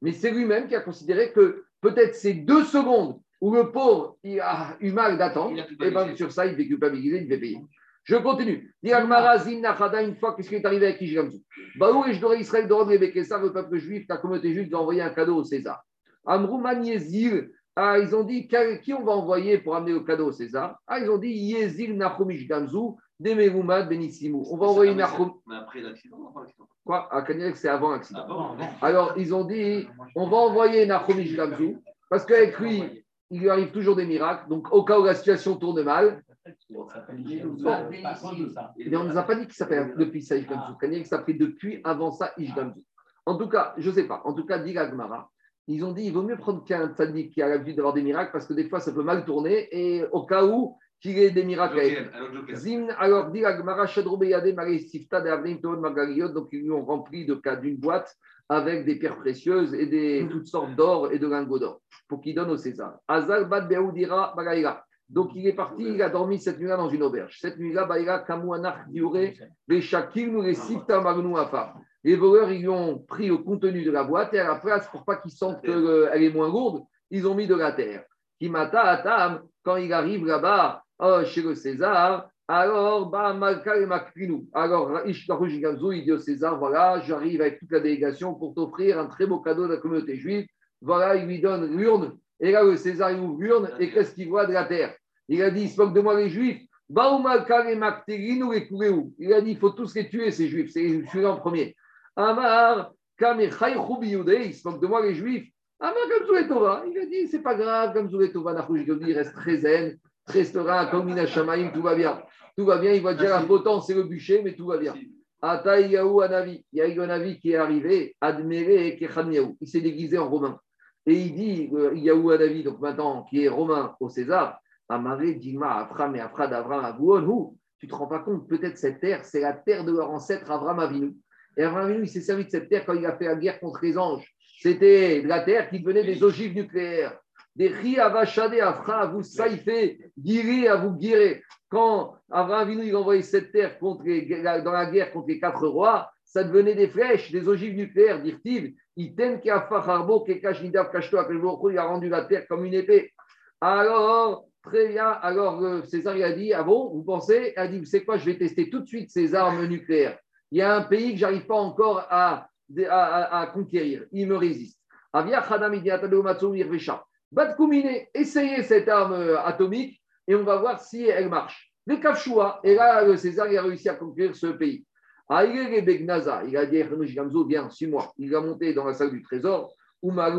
[SPEAKER 1] Mais c'est lui-même qui a considéré que peut-être ces deux secondes où le pauvre il a eu mal d'attendre, et bien sur ça, il devait culpabiliser, il devait payer. Je continue. Une fois, qu'est-ce qui est arrivé avec Ishgamzu Baou et je Israël de ça, le peuple juif, la communauté juive, a envoyé un cadeau au César. Amrouman Yezil, ah, ils ont dit qui on va envoyer pour amener le cadeau au César? Ah, ils ont dit Yezil Nachomish Gamzu, Demerumad Benissimo. On va envoyer Nachum.
[SPEAKER 4] Mais après l'accident, avant l'accident.
[SPEAKER 1] Quoi? À Kanyek, c'est avant l'accident. Alors, ils ont dit on va envoyer Nachomish Gamzu, parce qu'avec lui, il lui arrive toujours des miracles. Donc, au cas où la situation tourne mal, mais on ne nous a pas dit qu'il s'appelle depuis ça Ishgamzu. Kanyek s'appelait depuis avant ça Ishgamzu. En tout cas, je ne sais pas. En tout cas, dit Gmara, ils ont dit il vaut mieux prendre qu'un tzaddik qui a l'habitude d'avoir des miracles parce que des fois ça peut mal tourner et au cas où qu'il ait des miracles. Zim, alors dit Agmara Shadrobeyade Sifta de Avnim Toon Magaliot, donc ils lui ont rempli de cas d'une boîte avec des pierres précieuses et des, toutes sortes d'or et de lingots d'or pour qu'il donne au César. Azal Bad Beoudira Bagaïra. Donc il est parti, il a dormi cette nuit-là dans une auberge. Cette nuit-là, Baïra Kamouanach Diure, Beshakil nous les Sifta Magnou Afa. Les voleurs, ils lui ont pris le contenu de la boîte et à la place, pour pas qu'ils sentent qu'elle est moins lourde, ils ont mis de la terre. Kimata Atam, quand il arrive là-bas, chez le César, alors, bah. Alors, il dit au César, voilà, j'arrive avec toute la délégation pour t'offrir un très beau cadeau de la communauté juive. Voilà, il lui donne l'urne. Et là, le César, il ouvre l'urne et qu'est-ce qu'il voit de la terre? Il a dit, il se moque de moi les juifs. Il a dit, il faut tous les tuer, ces juifs. C'est celui-là en premier. Amar, il se moque de moi les juifs. Amar, comme. Il a dit, c'est pas grave, comme Tova, il reste très zen, serein, comme Minashamaim, tout va bien. Tout va bien, il voit déjà la potence, c'est le bûcher, mais tout va bien. Ataïyahu Anavi, il y a un Anavi qui est arrivé, Admere Kechanyahu. Il s'est déguisé en romain. Et il dit, Yahu Anavi, donc maintenant, qui est romain au César, Amare, Dima, Afram et Afrad, Avram, Agouon, tu te rends pas compte, peut-être cette terre, c'est la terre de leur ancêtre Avram Avinu. Et Abraham, il s'est servi de cette terre quand il a fait la guerre contre les anges. C'était de la terre qui venait des ogives nucléaires. Des ri avachade afra vous saïfé, guiri à vous guérir. Quand Abraham il a envoyé cette terre contre dans la guerre contre les quatre rois, ça devenait des flèches, des ogives nucléaires, dit-il. Il il a rendu la terre comme une épée. Alors, très bien. Alors, euh, César il a dit Ah bon, vous pensez? Il a dit Vous savez quoi, je vais tester tout de suite ces armes nucléaires il y a un pays que j'arrive pas encore à, à, conquérir. Il me résiste. Essayez cette arme euh, atomique et on va voir si elle marche. Les Kafshua, et là, le César il a réussi à conquérir ce pays. Il a dit viens, suis-moi. Il a monté dans la salle du trésor. Il a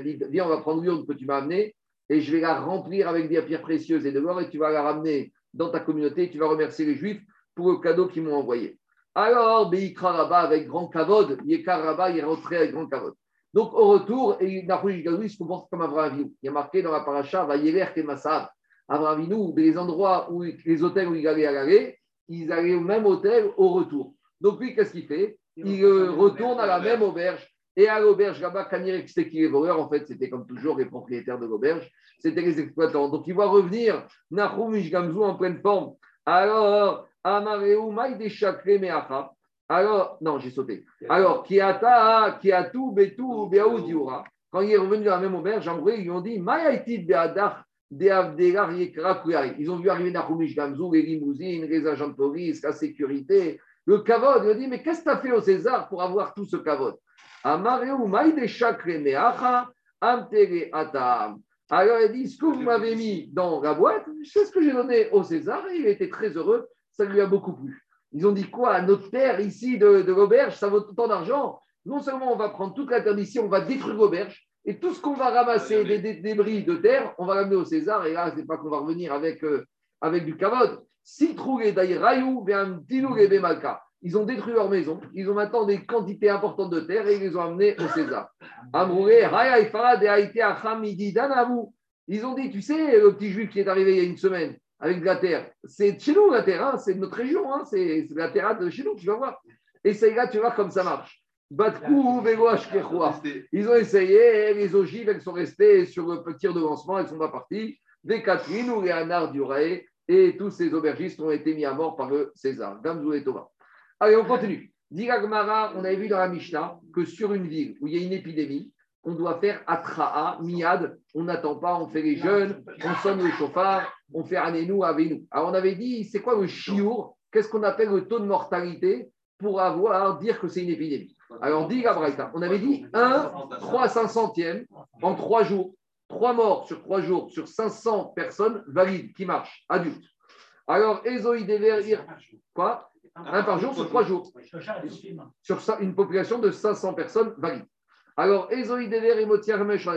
[SPEAKER 1] dit Viens, on va prendre l'urne que tu m'as amenée et je vais la remplir avec des pierres précieuses et de l'or et tu vas la ramener dans ta communauté. Tu vas remercier les Juifs pour le cadeau qu'ils m'ont envoyé. Alors, Beikra avec grand kavod, Yekar Rabba, il est rentré avec grand kavod. Donc, au retour, et Narouj Gazoui se comporte comme Avraham. Il y a marqué dans la paracha, Vayeler Kemassad. Avraham des endroits où les hôtels où il allait à l'aller, ils allaient au même hôtel au retour. Donc, lui, qu'est-ce qu'il fait? Il euh, retourne à la même auberge. Et à l'auberge, là-bas, Kanirek, c'était qui les voleurs En fait, c'était comme toujours les propriétaires de l'auberge, c'était les exploitants. Donc, il va revenir, Nahum Gamzou en pleine forme. Alors, alors, non, j'ai sauté. Alors, Kiata, Kiatu, Betu, Beaudiura. Quand il est revenu à la même auberge, en vrai, ils lui ont dit Beadar, ils ont vu arriver Nachumish Gamzou, les limousines, les agents de police, la sécurité, le kavod. Il a dit Mais qu'est-ce que tu as fait au César pour avoir tout ce kavod. Alors il dit Ce que vous m'avez mis dans la boîte, c'est ce que j'ai donné au César et il était très heureux ça lui a beaucoup plu. Ils ont dit quoi Notre terre ici de, l'auberge, ça vaut tant d'argent. Non seulement on va prendre toute la terre d'ici, on va détruire l'auberge, et tout ce qu'on va ramasser des, débris de terre, on va l'amener au César, et là, ce n'est pas qu'on va revenir avec, euh, avec du cavode. Si ils ont détruit leur maison, ils ont maintenant des quantités importantes de terre et ils les ont amenés au César. Ils ont dit, tu sais, le petit juif qui est arrivé il y a une semaine, avec de la terre. C'est chez nous la terre, hein, c'est de notre région, hein, c'est la terre de chez nous, tu vas voir. Essaye là, tu vas voir comme ça marche. Batkou. Ils ont essayé, les ogives, elles sont restées sur le petit devancement, elles ne sont pas parties. Des Catherine ou Léonard Duray, et tous ces aubergistes ont été mis à mort par le César, Gamzou et Thomas. Allez, on continue. Diragmara, on avait vu dans la Mishnah que sur une ville où il y a une épidémie, on doit faire Atra'a, Miad, on n'attend pas, on fait les jeunes, on sonne le chauffard, on fait Anenou, Avenu. Alors on avait dit, c'est quoi le chiour? Qu'est-ce qu'on appelle le taux de mortalité pour avoir, dire que c'est une épidémie? Alors, dit Gabraïta, on avait dit 1, 3 500e en 3 jours. 3 morts sur 3 jours sur 500 personnes valides qui marchent, adultes. Alors, Ezoïdever, quoi? Un par jour sur 3 jours. Sur une population de 500 personnes valides. Alors, Ezoïdever et Motia Hamesh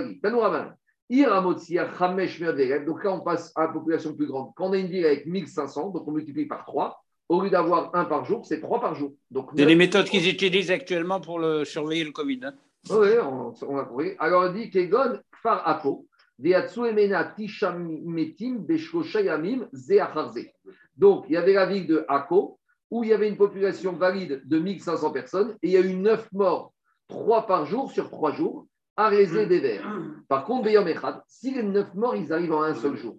[SPEAKER 1] Donc là, on passe à une population plus grande. Quand on a une ville avec 1500, donc on multiplie par 3. Au lieu d'avoir un par jour, c'est 3 par jour. Donc,
[SPEAKER 3] C'est les méthodes qu'ils utilisent actuellement pour le, surveiller le Covid. hein.
[SPEAKER 1] oui, on, on va trouver. Alors, on dit Kegon Kfar Ako. Donc, il y avait la ville de Ako, où il y avait une population valide de 1500 personnes, et il y a eu 9 morts, 3 par jour sur 3 jours, Rézé des Verts. Par contre, Beyom Echad, si les 9 morts, ils arrivent en un seul jour,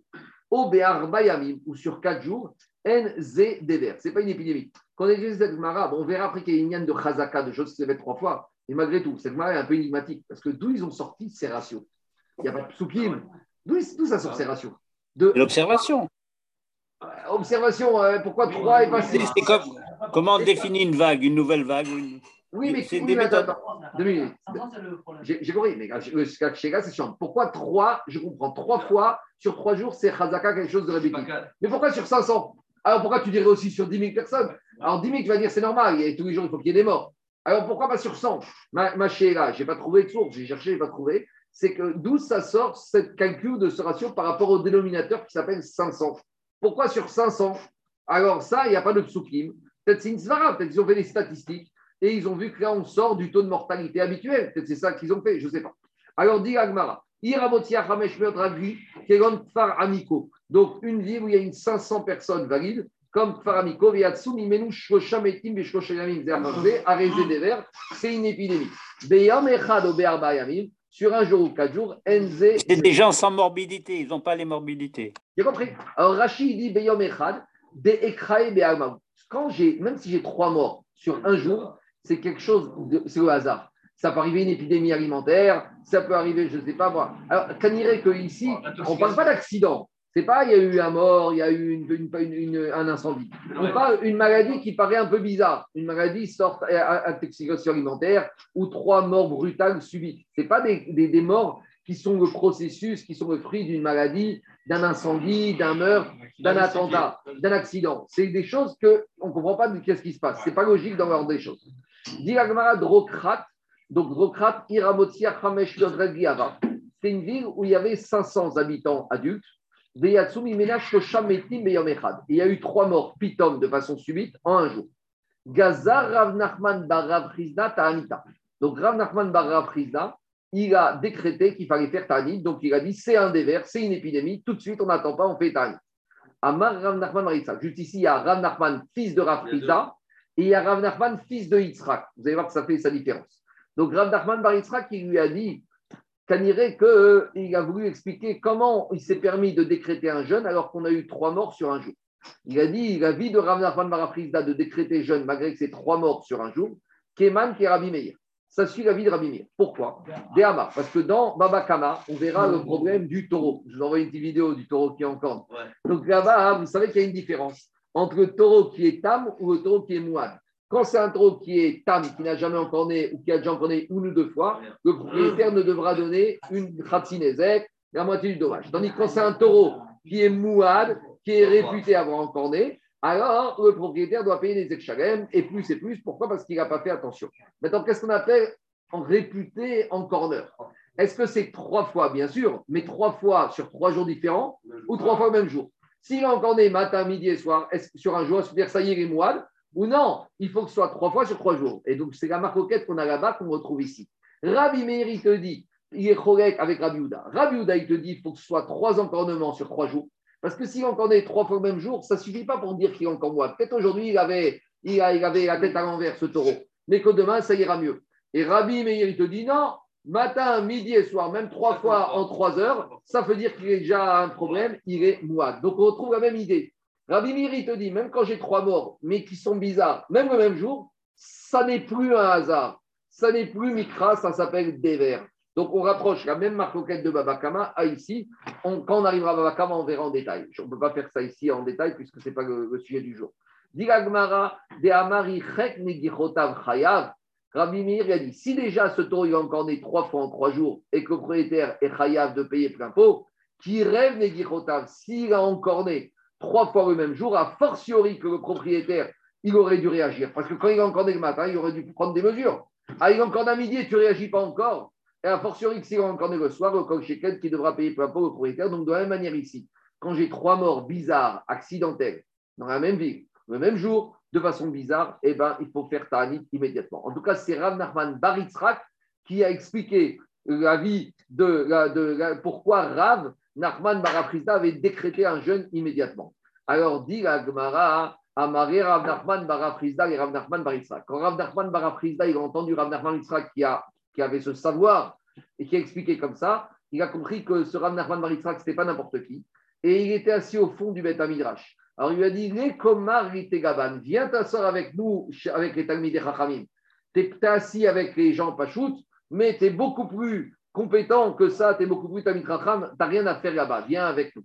[SPEAKER 1] au Be'arbayamim, ou sur 4 jours, NZ des Verts. Ce n'est pas une épidémie. Quand on étudie cette Gemara, on verra après qu'il y a une liane de Chazaka, de choses qui se trois fois, et malgré tout, cette Gemara est un peu énigmatique, parce que d'où ils ont sorti ces ratios? Il n'y a pas de psukim. D'où d'où ça sort ces ratios? De,
[SPEAKER 3] L'observation.
[SPEAKER 1] euh, Observation, euh, pourquoi 3 est passé?
[SPEAKER 3] C'est c'est comme, comment on définit une vague, une nouvelle vague une-
[SPEAKER 1] Oui, mais
[SPEAKER 3] c'est
[SPEAKER 1] oui,
[SPEAKER 3] des méthodes.
[SPEAKER 1] attends, deux minutes. J'ai compris, mais le Shega, c'est chiant. Pourquoi 3 Je comprends. 3 fois sur 3 jours, c'est Chazaka, quelque chose de répétitif. Mais pourquoi sur 500 Alors pourquoi tu dirais aussi sur 10 000 personnes? Alors 10 000, tu vas dire c'est normal, il y a, tous les jours il faut qu'il y ait des morts. Alors pourquoi pas sur 100 Ma, ma je n'ai pas trouvé de source, j'ai cherché, je n'ai pas trouvé. C'est que d'où ça sort cette calcul de ce ratio par rapport au dénominateur qui s'appelle 500 Pourquoi sur 500 Alors ça, il n'y a pas de psukim. Peut-être c'est une svara, peut-être qu'ils ont fait des statistiques et ils ont vu que là, on sort du taux de mortalité habituel. Peut-être c'est ça qu'ils ont fait, je ne sais pas. Alors dit Agmara. Donc, une ville où il y a une 500 personnes valides, comme Kfar Amiko, Viatsu, Mimenu, Shoshametim, Beshkoshayamim, Zerharze, Arezé des Verts, c'est une épidémie. Sur un jour ou quatre jours, Enze.
[SPEAKER 3] C'est des gens sans morbidité, ils n'ont pas les morbidités.
[SPEAKER 1] J'ai compris. Alors, Rachid dit Beyom Echad. Quand j'ai, même si j'ai trois morts sur un jour, c'est quelque chose, de, c'est au hasard. Ça peut arriver une épidémie alimentaire, ça peut arriver, je ne sais pas moi. Alors, qu'on dirait qu'ici, on ne parle pas d'accident. C'est pas il y a eu un mort, il y a eu une, une- une- une- un incendie. On parle d'une maladie qui paraît un peu bizarre. Une maladie sorte à intoxication alimentaire ou trois morts brutales subites. Ce pas des, des- des morts qui sont le processus, qui sont le fruit d'une maladie, d'un incendie, d'un meurtre, d'un attentat, d'un accident. C'est des choses qu'on ne comprend pas de qu'est-ce qui se passe. Ce n'est pas logique dans l'ordre des choses. Dit Drokrat, donc Drokrat, Iramotia, Hamesh. C'est une ville où il y avait 500 habitants adultes. Et Il y a eu trois morts pitom de façon subite en un jour. Gazar, Rav Nachman, Barav Ta'anita. Donc Rav Nachman, Barav il a décrété qu'il fallait faire Ta'anit. Donc il a dit c'est un dévers, c'est une épidémie. Tout de suite, on n'attend pas, on fait Ta'anit. Amar Rav Nachman. Juste ici, il y a Rav Nachman, fils de Rav et il y a Rav Nachman, fils de Yitzhak. Vous allez voir que ça fait sa différence. Donc Rav Nachman Bar Yitzhak, il lui a dit Kaniré qu'il a voulu expliquer comment il s'est permis de décréter un jeûne alors qu'on a eu trois morts sur un jour. Il a dit la vie de Rav Nachman Bar de décréter jeûne malgré que c'est trois morts sur un jour, Keman qui est Rabbi Meir. Ça suit la vie de Rabbi Meir. Pourquoi? Déhama. Parce que dans Baba Kama, on verra le problème du taureau. Je vous envoie une petite vidéo du taureau qui est en corne.
[SPEAKER 4] Ouais.
[SPEAKER 1] Donc là-bas, vous savez qu'il y a une différence entre le taureau qui est tam ou le taureau qui est mouad. Quand c'est un taureau qui est tam, qui n'a jamais encorné ou qui a déjà encorné une ou deux fois, le propriétaire ne devra donner une khatsinezek, la moitié du dommage. Tandis que quand c'est un taureau qui est mouad, qui est réputé avoir encorné, alors le propriétaire doit payer des exchalem et plus et plus. Pourquoi? Parce qu'il n'a pas fait attention. Maintenant, qu'est-ce qu'on appelle en réputé en corner? Est-ce que c'est trois fois, bien sûr, mais trois fois sur trois jours différents ou trois fois le même jour? S'il a encorné matin, midi et soir, est-ce sur un jour, dire ça y est, il est Ou non Il faut que ce soit trois fois sur trois jours. Et donc, c'est la marcoquette qu'on a là-bas qu'on retrouve ici. Rabbi Meir, il te dit, il est chorek avec Rabbi Houda. Rabbi Houda, il te dit, il faut que ce soit trois encornements sur trois jours. Parce que s'il encornait trois fois le même jour, ça ne suffit pas pour dire qu'il est encore moine. Peut-être aujourd'hui, il avait, il avait la tête à l'envers, ce taureau. Mais que demain, ça ira mieux. Et Rabbi Meir, il te dit non, matin, midi et soir, même trois fois en trois heures, ça veut dire qu'il est déjà un problème, il est mouad. Donc on retrouve la même idée. Rabbi Meir, il te dit, même quand j'ai trois morts, mais qui sont bizarres, même le même jour, ça n'est plus un hasard. Ça n'est plus Mikra, ça s'appelle Dever. Donc on rapproche la même marloquette de Babakama à ici. On- quand on arrivera à Babakama, on verra en détail. On ne peut pas faire ça ici en détail puisque ce n'est pas le, le sujet du jour. De Amari Chayav. Rabbi a dit si déjà ce taureau il va encore né trois fois en trois jours et que le propriétaire est Chayav de payer plein pot, qui rêve Negichotav, s'il a encore né trois fois le même jour, a fortiori que le propriétaire il aurait dû réagir. Parce que quand il a encore né le matin, il aurait dû prendre des mesures. Ah, il est encore à midi et tu réagis pas encore. Et a fortiori que s'il est encore né le soir, le Kol Shekel qui devra payer peu importe le propriétaire. Donc, de la même manière ici, quand j'ai trois morts bizarres, accidentelles, dans la même ville, le même jour, de façon bizarre, eh ben, il faut faire Ta'anit immédiatement. En tout cas, c'est Rav Nachman Baritzrak qui a expliqué l'avis de, de pourquoi Rav Nachman Baraprizda avait décrété un jeûne immédiatement. Alors, dit la Gemara, Amaré Rav Nachman Baraprizda et Rav Nachman Baritzrak. Quand Rav Nachman Baraprizda, il a entendu Rav Nachman Baritzrak qui, qui avait ce savoir et qui a expliqué comme ça, il a compris que ce Rav Nachman Baritzrak, ce n'était pas n'importe qui. Et il était assis au fond du Beth Midrash. Alors il lui a dit Gaban, viens t'asseoir avec nous, avec les Talmid et Chachamim. Tu es assis avec les gens Pachout, mais tu es beaucoup plus compétent que ça, tu es beaucoup plus Talmid Chacham, tu n'as rien à faire là-bas, viens avec nous.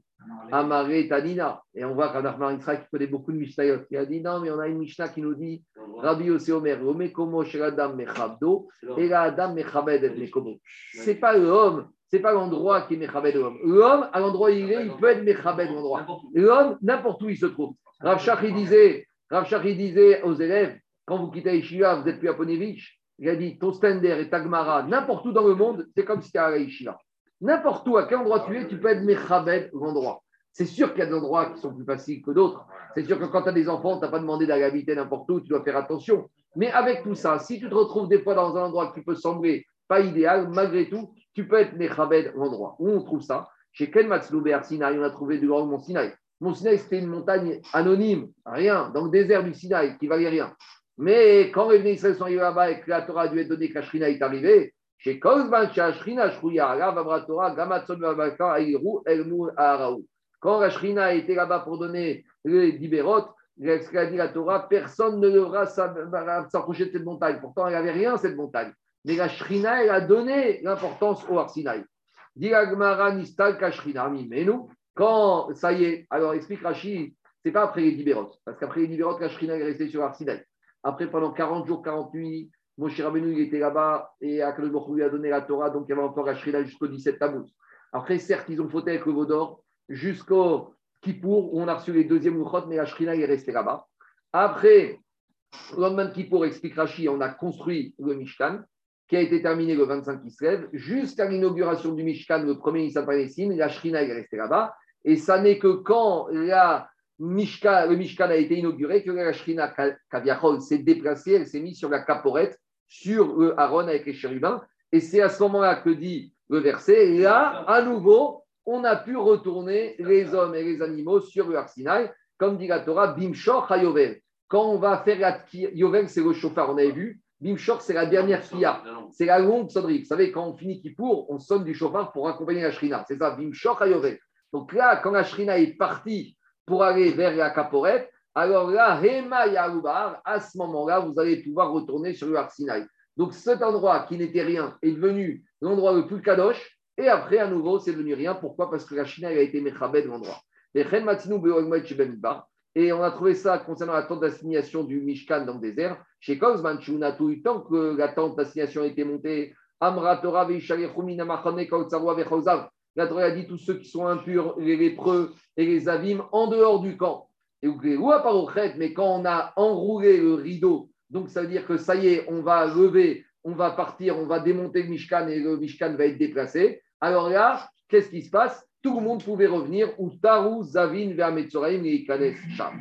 [SPEAKER 1] Amaré Tanina. Et on voit Yitzhak qui connaît beaucoup de Mishnayot. Il a dit non, mais on a une Mishnah qui nous dit Rabbi Yossi Omer, Ome Komo Sheladam Mechabdo, et la Adam Mechabed et Mekomo. C'est pas l'homme, c'est pas l'endroit qui est Mechabed l'homme. L'homme, à l'endroit où il est, il peut être Mechabed l'endroit. L'homme, n'importe où il se trouve. Rav Shach, il disait, Rav Shach, il disait aux élèves, quand vous quittez Yeshiva, vous êtes plus à Ponevich, il a dit, ton Stender et Tagmara, n'importe où dans le monde, c'est comme si tu étais à Yeshiva. N'importe où, à quel endroit tu es, tu peux être Mechabed l'endroit. C'est sûr qu'il y a des endroits qui sont plus faciles que d'autres. C'est sûr que quand tu as des enfants, tu n'as pas demandé d'aller habiter n'importe où, tu dois faire attention. Mais avec tout ça, si tu te retrouves des fois dans un endroit qui peut sembler pas idéal, malgré tout, tu peux être Mechabed l'endroit. Où on trouve ça? Chez Ken Matsloube Sinaï, on a trouvé du grand Mont Sinaï. Mont Sinaï, c'était une montagne anonyme, rien, dans le désert du Sinaï, qui valait rien. Mais quand les Israël sont arrivés là-bas et que la Torah a dû être donnée, que la Shrina est arrivée, chez Kozman, chez Ashrina, Shrouya, là, Vavra Torah, Gamatson, Vavaka, Aïrou, Elmou, Aharaou. Quand la Shrina a été là-bas pour donner les Dibérot, ce qu'a dit la Torah, personne ne devra s'approcher de cette montagne. Pourtant, il n'y avait rien, cette montagne. Mais la Shrina, elle a donné l'importance au Arsinaï. Mais nous, quand ça y est, alors explique Rashi, c'est pas après les Dibérot, parce qu'après les Dibérot, la est restée sur Arsinaï. Après, pendant 40 jours, 40 nuits, Moshe Rabbeinu, il était là-bas et Akadosh lui a donné la Torah, donc il y avait encore la Shrina jusqu'au 17 Tammuz. Après, certes, ils ont fauté avec le Vaudor jusqu'au Kippour, où on a reçu les deuxièmes Luchot, mais la Shrina est restée là-bas. Après, le lendemain de Kippour, explique Rashi, on a construit le Mishkan, qui a été terminé le 25 Kislev, jusqu'à l'inauguration du Mishkan, le premier Nissan la Shrina est restée là-bas. Et ça n'est que quand la Mishkan, le Mishkan a été inauguré que la Shrina Kaviachol s'est déplacée, elle s'est mise sur la caporette, sur le Aaron avec les chérubins. Et c'est à ce moment-là que dit le verset, et là, à nouveau, on a pu retourner les hommes et les animaux sur le Arsinaï, comme dit la Torah, Bimshor Hayovel. Quand on va faire la Yovel, c'est le chauffard, on avait vu. Bimshor, c'est la dernière fia. C'est la longue sonnerie. Vous savez, quand on finit Kippour, on sonne du chauffard pour accompagner la Shrina. C'est ça, Bimshor Hayovel. Donc là, quand la Shrina est partie pour aller vers la Caporette, alors là, Hema à ce moment-là, vous allez pouvoir retourner sur le Arsinaï. Donc cet endroit qui n'était rien est devenu l'endroit le plus kadosh, et après, à nouveau, c'est devenu rien. Pourquoi? Parce que la Chine a été Mechabed l'endroit. Et on a trouvé ça concernant la tente d'assignation du Mishkan dans le désert. Chez Kozman, tant que la tente d'assignation était montée, Amra Torah la Torah a dit tous ceux qui sont impurs, les lépreux et les avim en dehors du camp. Et mais quand on a enroulé le rideau, donc ça veut dire que ça y est, on va lever, on va partir, on va démonter le Mishkan et le Mishkan va être déplacé. Alors là, qu'est-ce qui se passe? Tout le monde pouvait revenir. Ou Taru, Zavin, Vermetzoraim, et Sham.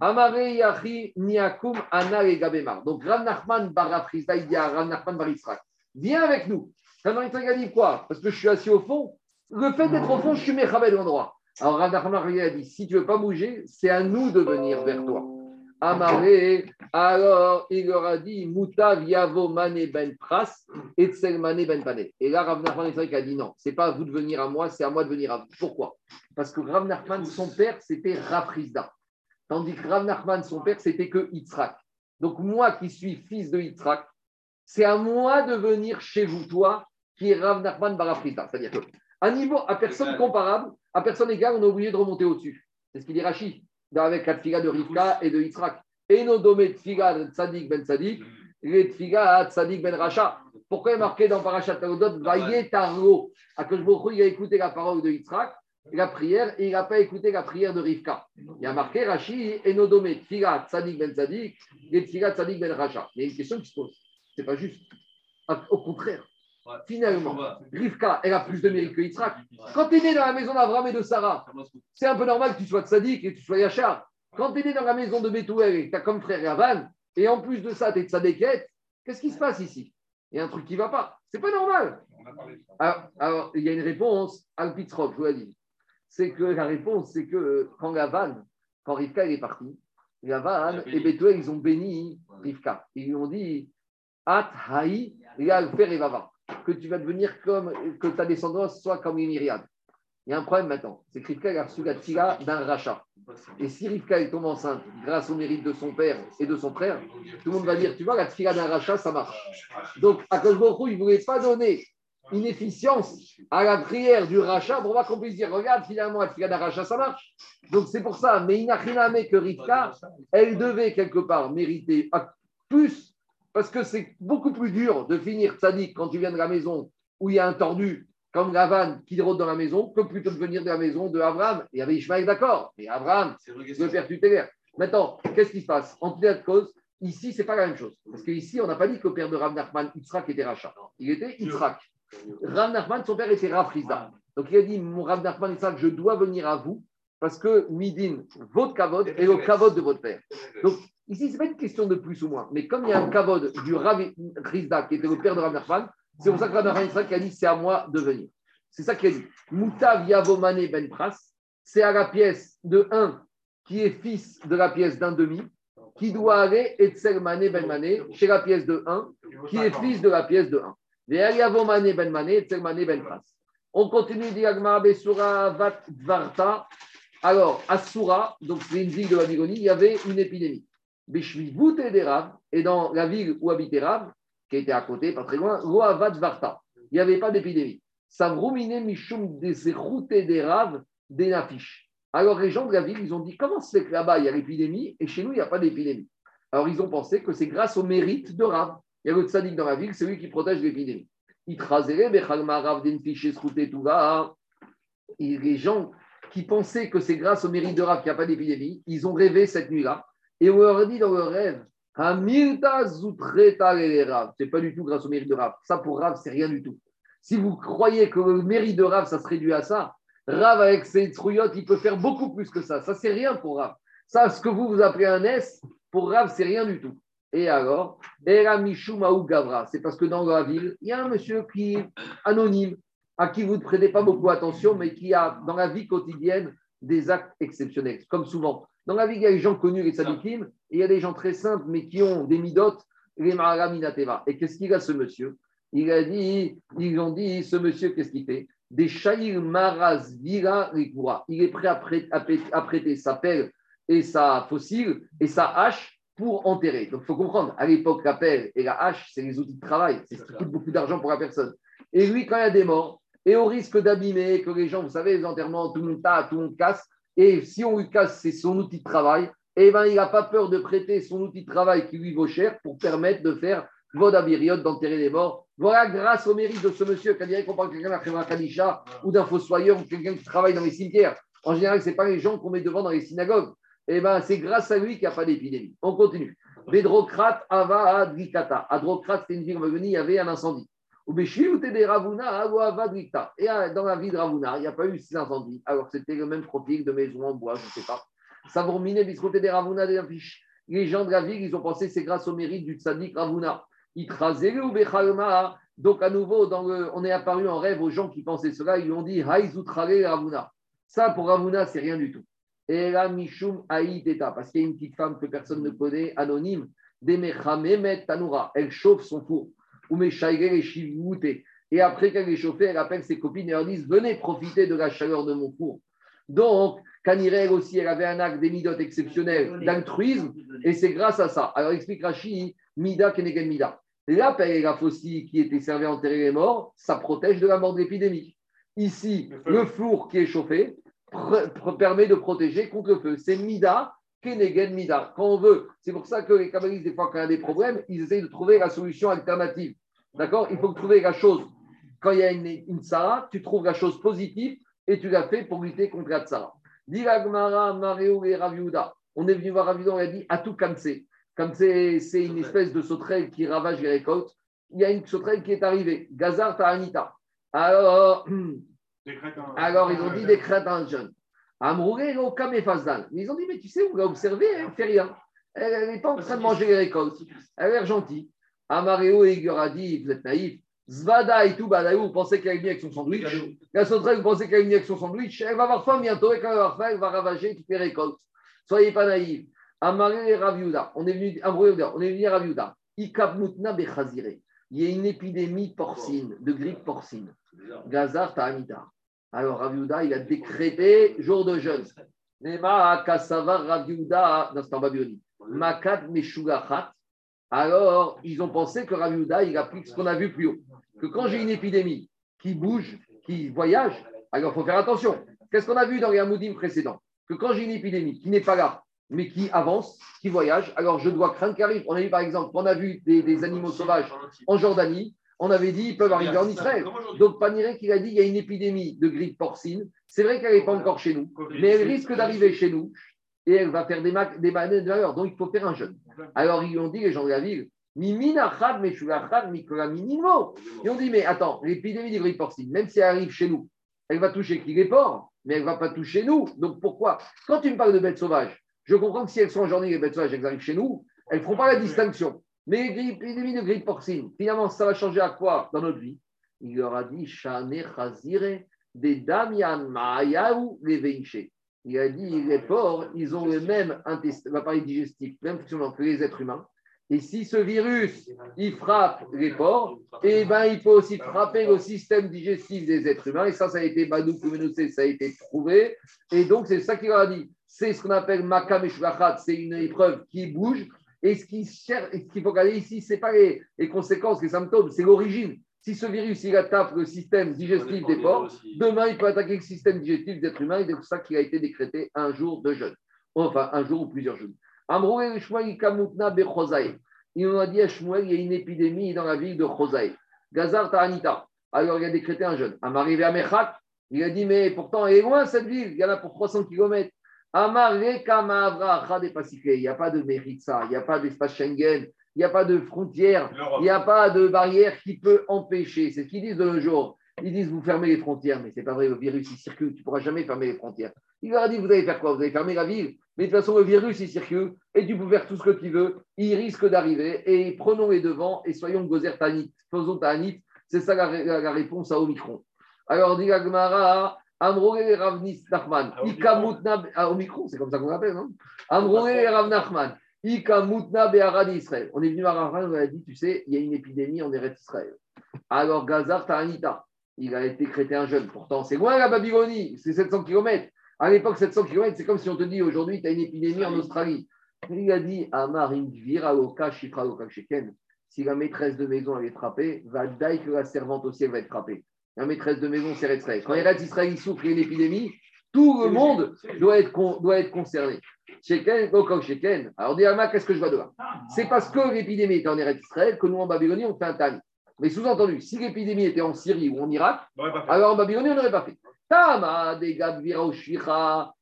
[SPEAKER 1] Amare Yachi, Niakum, Ana et. Donc Rav Nachman à Rav Nachman Barisrak, viens avec nous. Rav Nachman dit quoi? Parce que je suis assis au fond. Le fait d'être au fond, je suis Mechabed l'endroit. Alors Rav Nachman a dit, si tu ne veux pas bouger, c'est à nous de venir vers toi. Amaré, alors il leur a dit Moutav Yavo Mane Ben Pras et Tsel Mane Ben Pane. Et là, Rav Nachman a dit non, c'est pas à vous de venir à moi, c'est à moi de venir à vous. Pourquoi? Parce que Rav Nachman, son père, c'était Rafrizda. Tandis que Rav Nachman, son père, c'était que Yitzhak. Donc moi qui suis fils de Yitzhak, c'est à moi de venir chez vous, toi, qui est Rav Nachman Barafrizda. C'est-à-dire que à niveau, à personne comparable, à personne égale, on est obligé de remonter au-dessus. C'est ce qu'il dit Rachid avec la tfiga de Rivka et de Yitzhak. Et nos domés tfiga de Tzadik ben Tzadik, les tfiga Tzadik ben Racha. Pourquoi il est marqué dans Parashat Taudot, Vaye Tarlo À que il a écouté la parole de Yitzhak, la prière, et il n'a pas écouté la prière de Rivka. Il y a marqué Rashi et nos domés tfiga Tzadik ben Tzadik, les tfiga Tzadik ben Racha. Il y a une question qui se pose. C'est pas juste. Au contraire. Finalement, Rivka, elle a plus de mérite que Yitzhak. Quand tu es né dans la maison d'Avram et de Sarah, c'est un peu normal que tu sois tzadik et que tu sois Yachar. Quand tu es né dans la maison de Bethuel et que tu as comme frère Yavan, et en plus de ça, tu es tzadéket, qu'est-ce qui se passe ici? Il y a un truc qui ne va pas. C'est pas normal. Alors, il y a une réponse, Alpitrop, je vous l'ai dit. C'est que la réponse, c'est que quand Yavan, quand Rivka est partie, Yavan et Bethuel, ils ont béni Rivka. Ils lui ont dit At haï, et vava que tu vas devenir comme, que ta descendance soit comme une myriade. Il y a un problème maintenant, c'est que Rivka a reçu la tfila d'un rachat. Et si Rivka tombe enceinte grâce au mérite de son père et de son frère, tout le monde va dire, tu vois, la tfila d'un rachat, ça marche. Donc, à cause il ne voulait pas donner une efficience à la prière du rachat pour qu'on puisse dire, regarde, finalement, la tfila d'un rachat, ça marche. Donc, c'est pour ça, mais il n'a rien à que Rivka, elle devait quelque part mériter plus parce que c'est beaucoup plus dur de finir tzaddik quand tu viens de la maison où il y a un tordu comme Lavan qui rôde dans la maison que plutôt de venir de la maison de Abraham. Il y avait Ishmael, d'accord, mais Abraham, le père tutélaire. Maintenant, qu'est-ce qui se passe? En tout cas de cause, ici, ce n'est pas la même chose. Parce qu'ici, on n'a pas dit que le père de Rav Nachman, Yitzhak, était Racha. Il était Yitzhak. Rav Nachman, son père était Rav Donc il a dit Mon Rav Nachman, Yitzhak, je dois venir à vous parce que Midin, votre kavod, est le kavod de votre père. Donc Ici, ce n'est pas une question de plus ou moins. Mais comme il y a un kavod du Rav Rizda, qui était le père de Rav c'est pour ça que Rav Nachman a dit c'est à moi de venir. C'est ça qu'il a dit. Moutav Yavomane Ben Pras, c'est à la pièce de 1 qui est fils de la pièce d'un demi, qui doit aller Etzel Mané Ben Mané chez la pièce de 1, qui est fils de la pièce de 1. Yavomane Ben Mané Ben Pras. On continue, Diagma Besura Vat Dvarta. Alors, à Soura, donc c'est une ville de Babylonie, il y avait une épidémie et dans la ville où habitait Rav, qui était à côté, pas très loin, Varta. Il n'y avait pas d'épidémie. Savrumine Mishum des Rav des. Alors les gens de la ville, ils ont dit comment c'est que là-bas il y a l'épidémie et chez nous il n'y a pas d'épidémie? Alors ils ont pensé que c'est grâce au mérite de Rav. Il y a le tzaddik dans la ville, c'est lui qui protège l'épidémie. Les gens qui pensaient que c'est grâce au mérite de Rav qu'il n'y a pas d'épidémie, ils ont rêvé cette nuit-là et on leur dit dans leur rêve, Hamilta Rav. C'est pas du tout grâce au mérite de Rav. Ça pour Rav, c'est rien du tout. Si vous croyez que le mérite de Rav, ça se réduit à ça, Rav avec ses trouillottes, il peut faire beaucoup plus que ça. Ça, c'est rien pour Rav. Ça, ce que vous vous appelez un S, pour Rav, c'est rien du tout. Et alors, Gavra, c'est parce que dans la ville, il y a un monsieur qui est anonyme, à qui vous ne prêtez pas beaucoup attention, mais qui a dans la vie quotidienne des actes exceptionnels, comme souvent. Dans la vie, il y a des gens connus, les tzadikim, et il y a des gens très simples, mais qui ont des midotes, les maraminateva. Et qu'est-ce qu'il a, ce monsieur? Il a dit, ils ont dit, ce monsieur, qu'est-ce qu'il fait? Des shaïr maras vira Il est prêt à prêter, sa pelle et sa fossile et sa hache pour enterrer. Donc, il faut comprendre, à l'époque, la pelle et la hache, c'est les outils de travail. C'est ce qui coûte beaucoup d'argent pour la personne. Et lui, quand il y a des morts, et au risque d'abîmer, que les gens, vous savez, les enterrements, tout le monde tape, tout le monde casse, et si on lui casse c'est son outil de travail, eh ben, il n'a pas peur de prêter son outil de travail qui lui vaut cher pour permettre de faire Vodabiriot, d'enterrer les morts. Voilà, grâce au mérite de ce monsieur, qu'on dirait qu'on parle de quelqu'un d'un Kadisha ou d'un fossoyeur ou quelqu'un qui travaille dans les cimetières. En général, ce n'est pas les gens qu'on met devant dans les synagogues. Eh ben, c'est grâce à lui qu'il n'y a pas d'épidémie. On continue. Vedrocrate Ava Adrikata. Adrocrate, c'était une ville où il y avait un incendie. Et dans la vie de Ravuna, il n'y a pas eu six incendies, alors c'était le même profil de maison en bois, je ne sais pas. Savormine, biscoté des Ravuna, des affiches. Les gens de la ville, ils ont pensé c'est grâce au mérite du tzaddik Ravuna. Donc, à nouveau, on est apparu en rêve aux gens qui pensaient cela, ils ont dit Ravuna. Ça, pour Ravuna, c'est rien du tout. Et là, Mishum Aïdeta, parce qu'il y a une petite femme que personne ne connaît, anonyme, Demechamemet Tanoura, elle chauffe son four. Ou et Et après qu'elle est chauffée, elle appelle ses copines et leur dit Venez profiter de la chaleur de mon four. Donc, Kanirel aussi, elle avait un acte d'émidote exceptionnel d'altruisme, et c'est grâce à ça. Alors, explique Rashi, Mida Kenegen Mida. La la faucille qui était servie à enterrer les morts, ça protège de la mort de l'épidémie. Ici, le four qui est chauffé permet de protéger contre le feu. C'est Mida Kenegen Mida. Quand on veut, c'est pour ça que les kabbalistes, des fois, quand il y a des problèmes, ils essayent de trouver la solution alternative. D'accord? Il faut trouver la chose. Quand il y a une, une tu trouves la chose positive et tu l'as fait pour lutter contre la tsara. On est venu voir Raviuda, on a dit tout Kamse. Kamse, c'est une espèce de sauterelle qui ravage les récoltes. Il y a une sauterelle qui est arrivée, Gazar Ta'anita. Alors, alors ils ont dit des crétins jeunes. Amrouré. Mais ils ont dit, mais tu sais, on l'a observé, elle ne fait rien. Elle n'est pas en train de manger les récoltes. Elle a l'air gentille. Amareo et dit, vous êtes naïf. Zvada et tout, vous pensez qu'elle est venue avec son sandwich. La sauterelle, vous pensez qu'elle est venue avec son sandwich. Elle va avoir faim bientôt et quand elle va avoir faim, elle va ravager toutes les récoltes. Soyez pas naïfs. Amaré et Raviuda. On est venu, on est venu à Raviuda. Bechazire. Il y a une épidémie porcine, de grippe porcine. Gazar Ta'anita. Alors Raviuda, il a décrété jour de jeûne. Nema Kasava Raviuda, dans ce Babylonie. Makat Meshugachat. Alors, ils ont pensé que Raviuda, il applique ce qu'on a vu plus haut que quand j'ai une épidémie qui bouge, qui voyage, alors il faut faire attention. Qu'est-ce qu'on a vu dans les Hamoudim précédents? Que quand j'ai une épidémie qui n'est pas là, mais qui avance, qui voyage, alors je dois craindre qu'elle arrive. On a vu par exemple, on a vu des, animaux sauvages en Jordanie, on avait dit ils peuvent arriver en Israël. Donc Panirek, il a dit il y a une épidémie de grippe porcine. C'est vrai qu'elle n'est pas encore chez nous, mais elle risque d'arriver chez nous et elle va faire des, des de Donc il faut faire un jeûne. Alors ils ont dit, les gens de la ville, ils ont dit, mais attends, l'épidémie de grippe porcine, même si elle arrive chez nous, elle va toucher qui les porcs, mais elle ne va pas toucher nous. Donc pourquoi? Quand tu me parles de bêtes sauvages, je comprends que si elles sont en journée, les bêtes sauvages, elles arrivent chez nous, elles ne feront pas la distinction. Mais l'épidémie de grippe porcine, finalement, ça va changer à quoi dans notre vie? Il leur a dit, des Damian les Il a dit, les porcs, ils ont le même appareil digestif, même fonctionnement que les êtres humains. Et si ce virus, il frappe les porcs, eh ben, il peut aussi frapper le système digestif des êtres humains. Et ça, ça a été ça a été prouvé. Et donc, c'est ça qu'il a dit. C'est ce qu'on appelle Makam c'est une épreuve qui bouge. Et ce qu'il faut regarder ici, ce n'est pas les, conséquences, les symptômes, c'est l'origine. Si ce virus, il attaque le système digestif des porcs, demain, il peut attaquer le système digestif des êtres humains. Et c'est pour ça qu'il a été décrété un jour de jeûne. Enfin, un jour ou plusieurs jours. Il nous a dit à Shmuel, il y a une épidémie dans la ville de Chosaï. Gazar Ta'anita. Alors il a décrété un jeûne. Arrivé à Mechak, il a dit, mais pourtant, elle est loin cette ville, il y en a pour 300 km. Il n'y a pas de Méritza, il n'y a pas d'espace Schengen, il n'y a pas de frontière, il n'y a pas de barrière qui peut empêcher. C'est ce qu'ils disent de nos jours. Ils disent, vous fermez les frontières, mais ce n'est pas vrai, le virus, il circule, tu ne pourras jamais fermer les frontières. Il leur a dit, vous allez faire quoi? Vous allez fermer la ville mais de toute façon, le virus, il circule et tu peux faire tout ce que tu veux. Il risque d'arriver et prenons les devants et soyons gozer tanit. Faisons tanit. C'est ça la, réponse à Omicron. Alors, dit Gagmara, Amroé Ravnis Nachman. Ikamutna. Ah, Omicron, c'est comme ça qu'on l'appelle, non Amroé Rav Nachman. Ikamutna Be'arad Israël. On est venu à Rav on a dit, tu sais, il y a une épidémie en Eretz Israël. Alors, Gazar Ta'anita. Il a été créé un jeune. Pourtant, c'est loin la Babylonie, c'est 700 km. À l'époque, 700 km, c'est comme si on te dit aujourd'hui, tu as une épidémie en Australie. Il a dit Amar Sheken. Si la maîtresse de maison elle est frappée, va que la servante aussi elle va être frappée. La maîtresse de maison, c'est Israël. Quand Eretz Israël souffre une épidémie, tout le monde doit être, doit être concerné. Sheken, Sheken. Alors, qu'est-ce que je vois de là C'est parce que l'épidémie était en Eretz Israël que nous, en Babylonie, on fait un tani. Mais sous-entendu, si l'épidémie était en Syrie ou en Irak, alors en Babylonie, on n'aurait pas fait.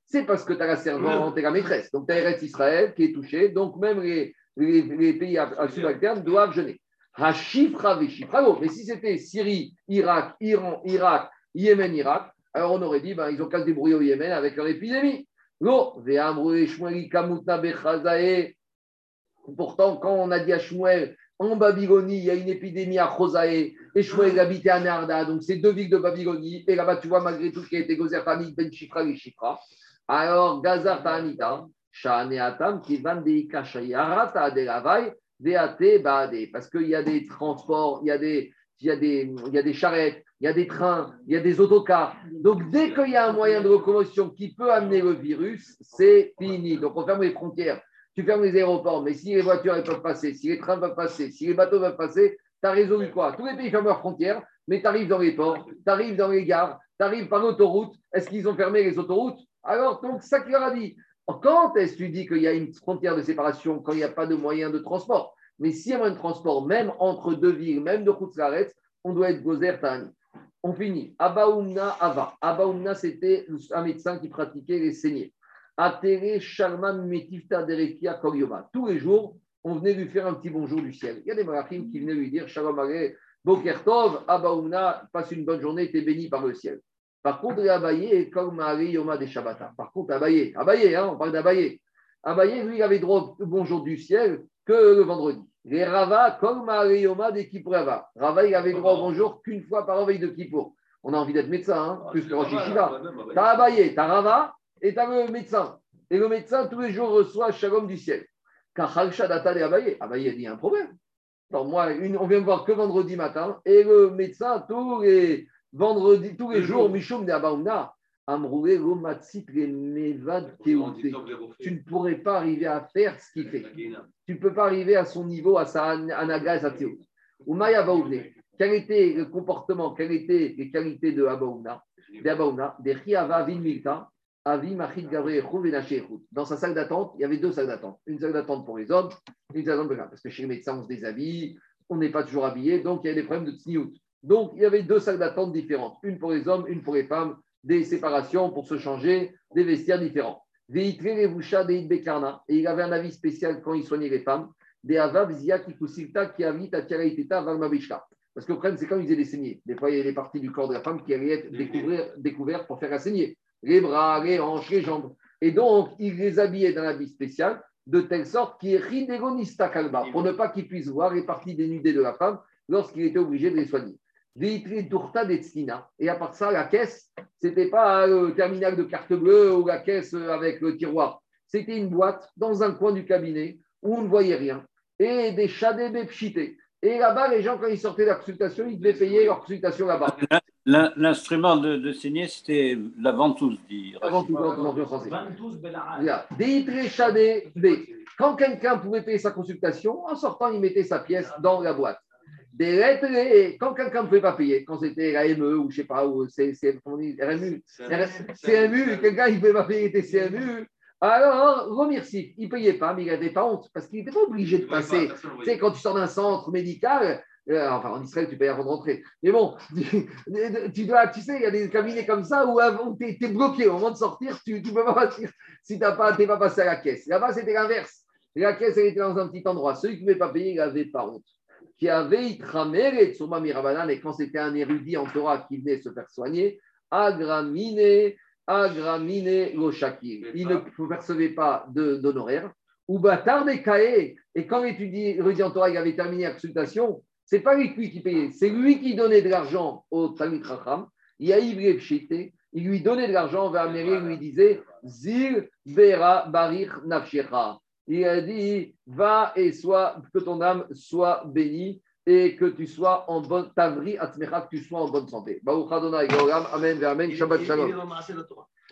[SPEAKER 1] C'est parce que tu as la servante et la maîtresse. Donc, tu as Eretz Israël qui est touché. Donc, même les, les, pays à, à subalterne doivent jeûner. Hashifra Mais si c'était Syrie, Irak, Iran, Irak, Yémen, Irak, alors on aurait dit, ben, ils ont qu'à se débrouiller au Yémen avec leur épidémie. Non, Pourtant, quand on a dit à Shmuel, en Babylonie, il y a une épidémie à Chosae, et Shmuel habitait à Narda, donc c'est deux villes de Babylonie, et là-bas, tu vois, malgré tout ce qui a été Gozertanit, Ben Chifra et Chifra. Alors, Gazar Ta'anita, Shane Atam, qui van deika shayarata de lavai, deate baade. Parce qu'il y a des transports, il y a des, charrettes, il y a des trains, il y a des autocars. Donc, dès qu'il y a un moyen de locomotion qui peut amener le virus, c'est fini. Donc, on ferme les frontières, tu fermes les aéroports, mais si les voitures peuvent passer, si les trains peuvent passer, si les bateaux peuvent passer, tu as résolu quoi? Tous les pays ferment leurs frontières, mais tu arrives dans les ports, tu arrives dans les gares, tu arrives par l'autoroute. Est-ce qu'ils ont fermé les autoroutes? Alors, donc, ça qu'il leur a dit. Quand est-ce que tu dis qu'il y a une frontière de séparation quand il n'y a pas de moyen de transport? Mais s'il y a moyen de transport, même entre deux villes, même de Khutzlaretz, on doit être gozer tani. On finit. Abaoumna Ava. Abaoumna, c'était un médecin qui pratiquait les saignées. Atere Sharman Metifta Derekia Koryoma. Tous les jours, on venait lui faire un petit bonjour du ciel. Il y a des malachim qui venaient lui dire Shalom Ale, Boker Tov, Abaoumna, passe une bonne journée, tu es béni par le ciel. Par contre, les Abaye, comme Yoma des Shabbata. Par contre, Abaye, Abaye, hein, on parle d'Abaye. Abaye, lui, il avait droit au bonjour du ciel que le vendredi. Les Rava, comme Yoma des Kippurava. Rava, il avait droit au bonjour qu'une fois par veille de Kippour. On a envie d'être médecin, hein, plus que Rosh Yeshiva. T'as Abaye, t'as Rava et t'as le médecin. Et le médecin, tous les jours, reçoit Shalom du ciel. Car Data de Abaye, Abaye a dit un problème. Alors, moi, une, on vient me voir que vendredi matin, et le médecin, tous les vendredis, tous les jours, Mishum de Abaoumna, Amroué, Romatsit, les Mevad. Tu ne pourrais pas arriver à faire ce qu'il fait. Tu ne peux pas arriver à son niveau, à sa anaga et sa théo. Ou Maya Baoumné. Quel était le comportement, quelles étaient les qualités de Abaoumna De Vilmilta, Avi Machid Gabriel Dans sa salle d'attente, il y avait deux salles d'attente. Une salle d'attente pour les hommes, une salle d'attente pour les femmes. Parce que chez les médecins, on se déshabille, on n'est pas toujours habillé, donc il y a des problèmes de tsniout. Donc il y avait deux salles d'attente différentes, une pour les hommes, une pour les femmes, des séparations pour se changer, des vestiaires différents. Et il avait un avis spécial quand il soignait les femmes. Des qui habitent à Parce que le problème, c'est quand il faisait des saignées. Des fois, il y a des parties du corps de la femme qui allaient être découvertes pour faire un saigner. Les bras, les hanches, les jambes. Et donc, il les habillait d'un habit spécial, de telle sorte qu'il est ridegonista kalba, pour ne pas qu'il puisse voir les parties dénudées de la femme lorsqu'il était obligé de les soigner. Et à part ça, la caisse, ce n'était pas le terminal de carte bleue ou la caisse avec le tiroir. C'était une boîte dans un coin du cabinet où on ne voyait rien. Et des chadés pchités. Et là-bas, les gens, quand ils sortaient de la consultation, ils devaient payer leur consultation là-bas.
[SPEAKER 3] L'instrument de, de saigner, c'était la ventouse, dit
[SPEAKER 1] La ventouse, en français. Des Quand quelqu'un pouvait payer sa consultation, en sortant, il mettait sa pièce dans la boîte des lettres, et quand quelqu'un ne pouvait pas payer, quand c'était la ME ou je ne sais pas, ou c'est RMU, CMU, quelqu'un ne pouvait pas payer tes CMU, alors remercie, il ne payait pas, mais il n'avait pas honte, parce qu'il n'était pas obligé de passer. Tu sais, quand tu sors d'un centre médical, euh, enfin en Israël, tu payes avant de rentrer. Mais bon, tu, dois, tu sais, il y a des cabinets comme ça où, tu es, bloqué au moment de sortir, tu ne peux pas partir si tu n'es pas, pas passé à la caisse. Là-bas, c'était l'inverse. La caisse, elle était dans un petit endroit. Celui qui ne pouvait pas payer, il n'avait pas honte qui avait et Tsuma Mirabanan, et quand c'était un érudit en Torah qui venait se faire soigner, agramine, agramine shakir. Il ne percevait pas d'honoraires. Ou batar des cahiers. Et quand l'érudit en Torah il avait terminé la consultation, c'est pas lui qui payait, c'est lui qui donnait de l'argent au Talmud Racham. Il il lui donnait de l'argent vers Améry, il lui disait Zil Vera Barir Nafshecha il a dit va et sois, que ton âme soit bénie et que tu sois en bonne tavri, que tu sois en bonne santé. Amen, Amen, Shabbat Shalom.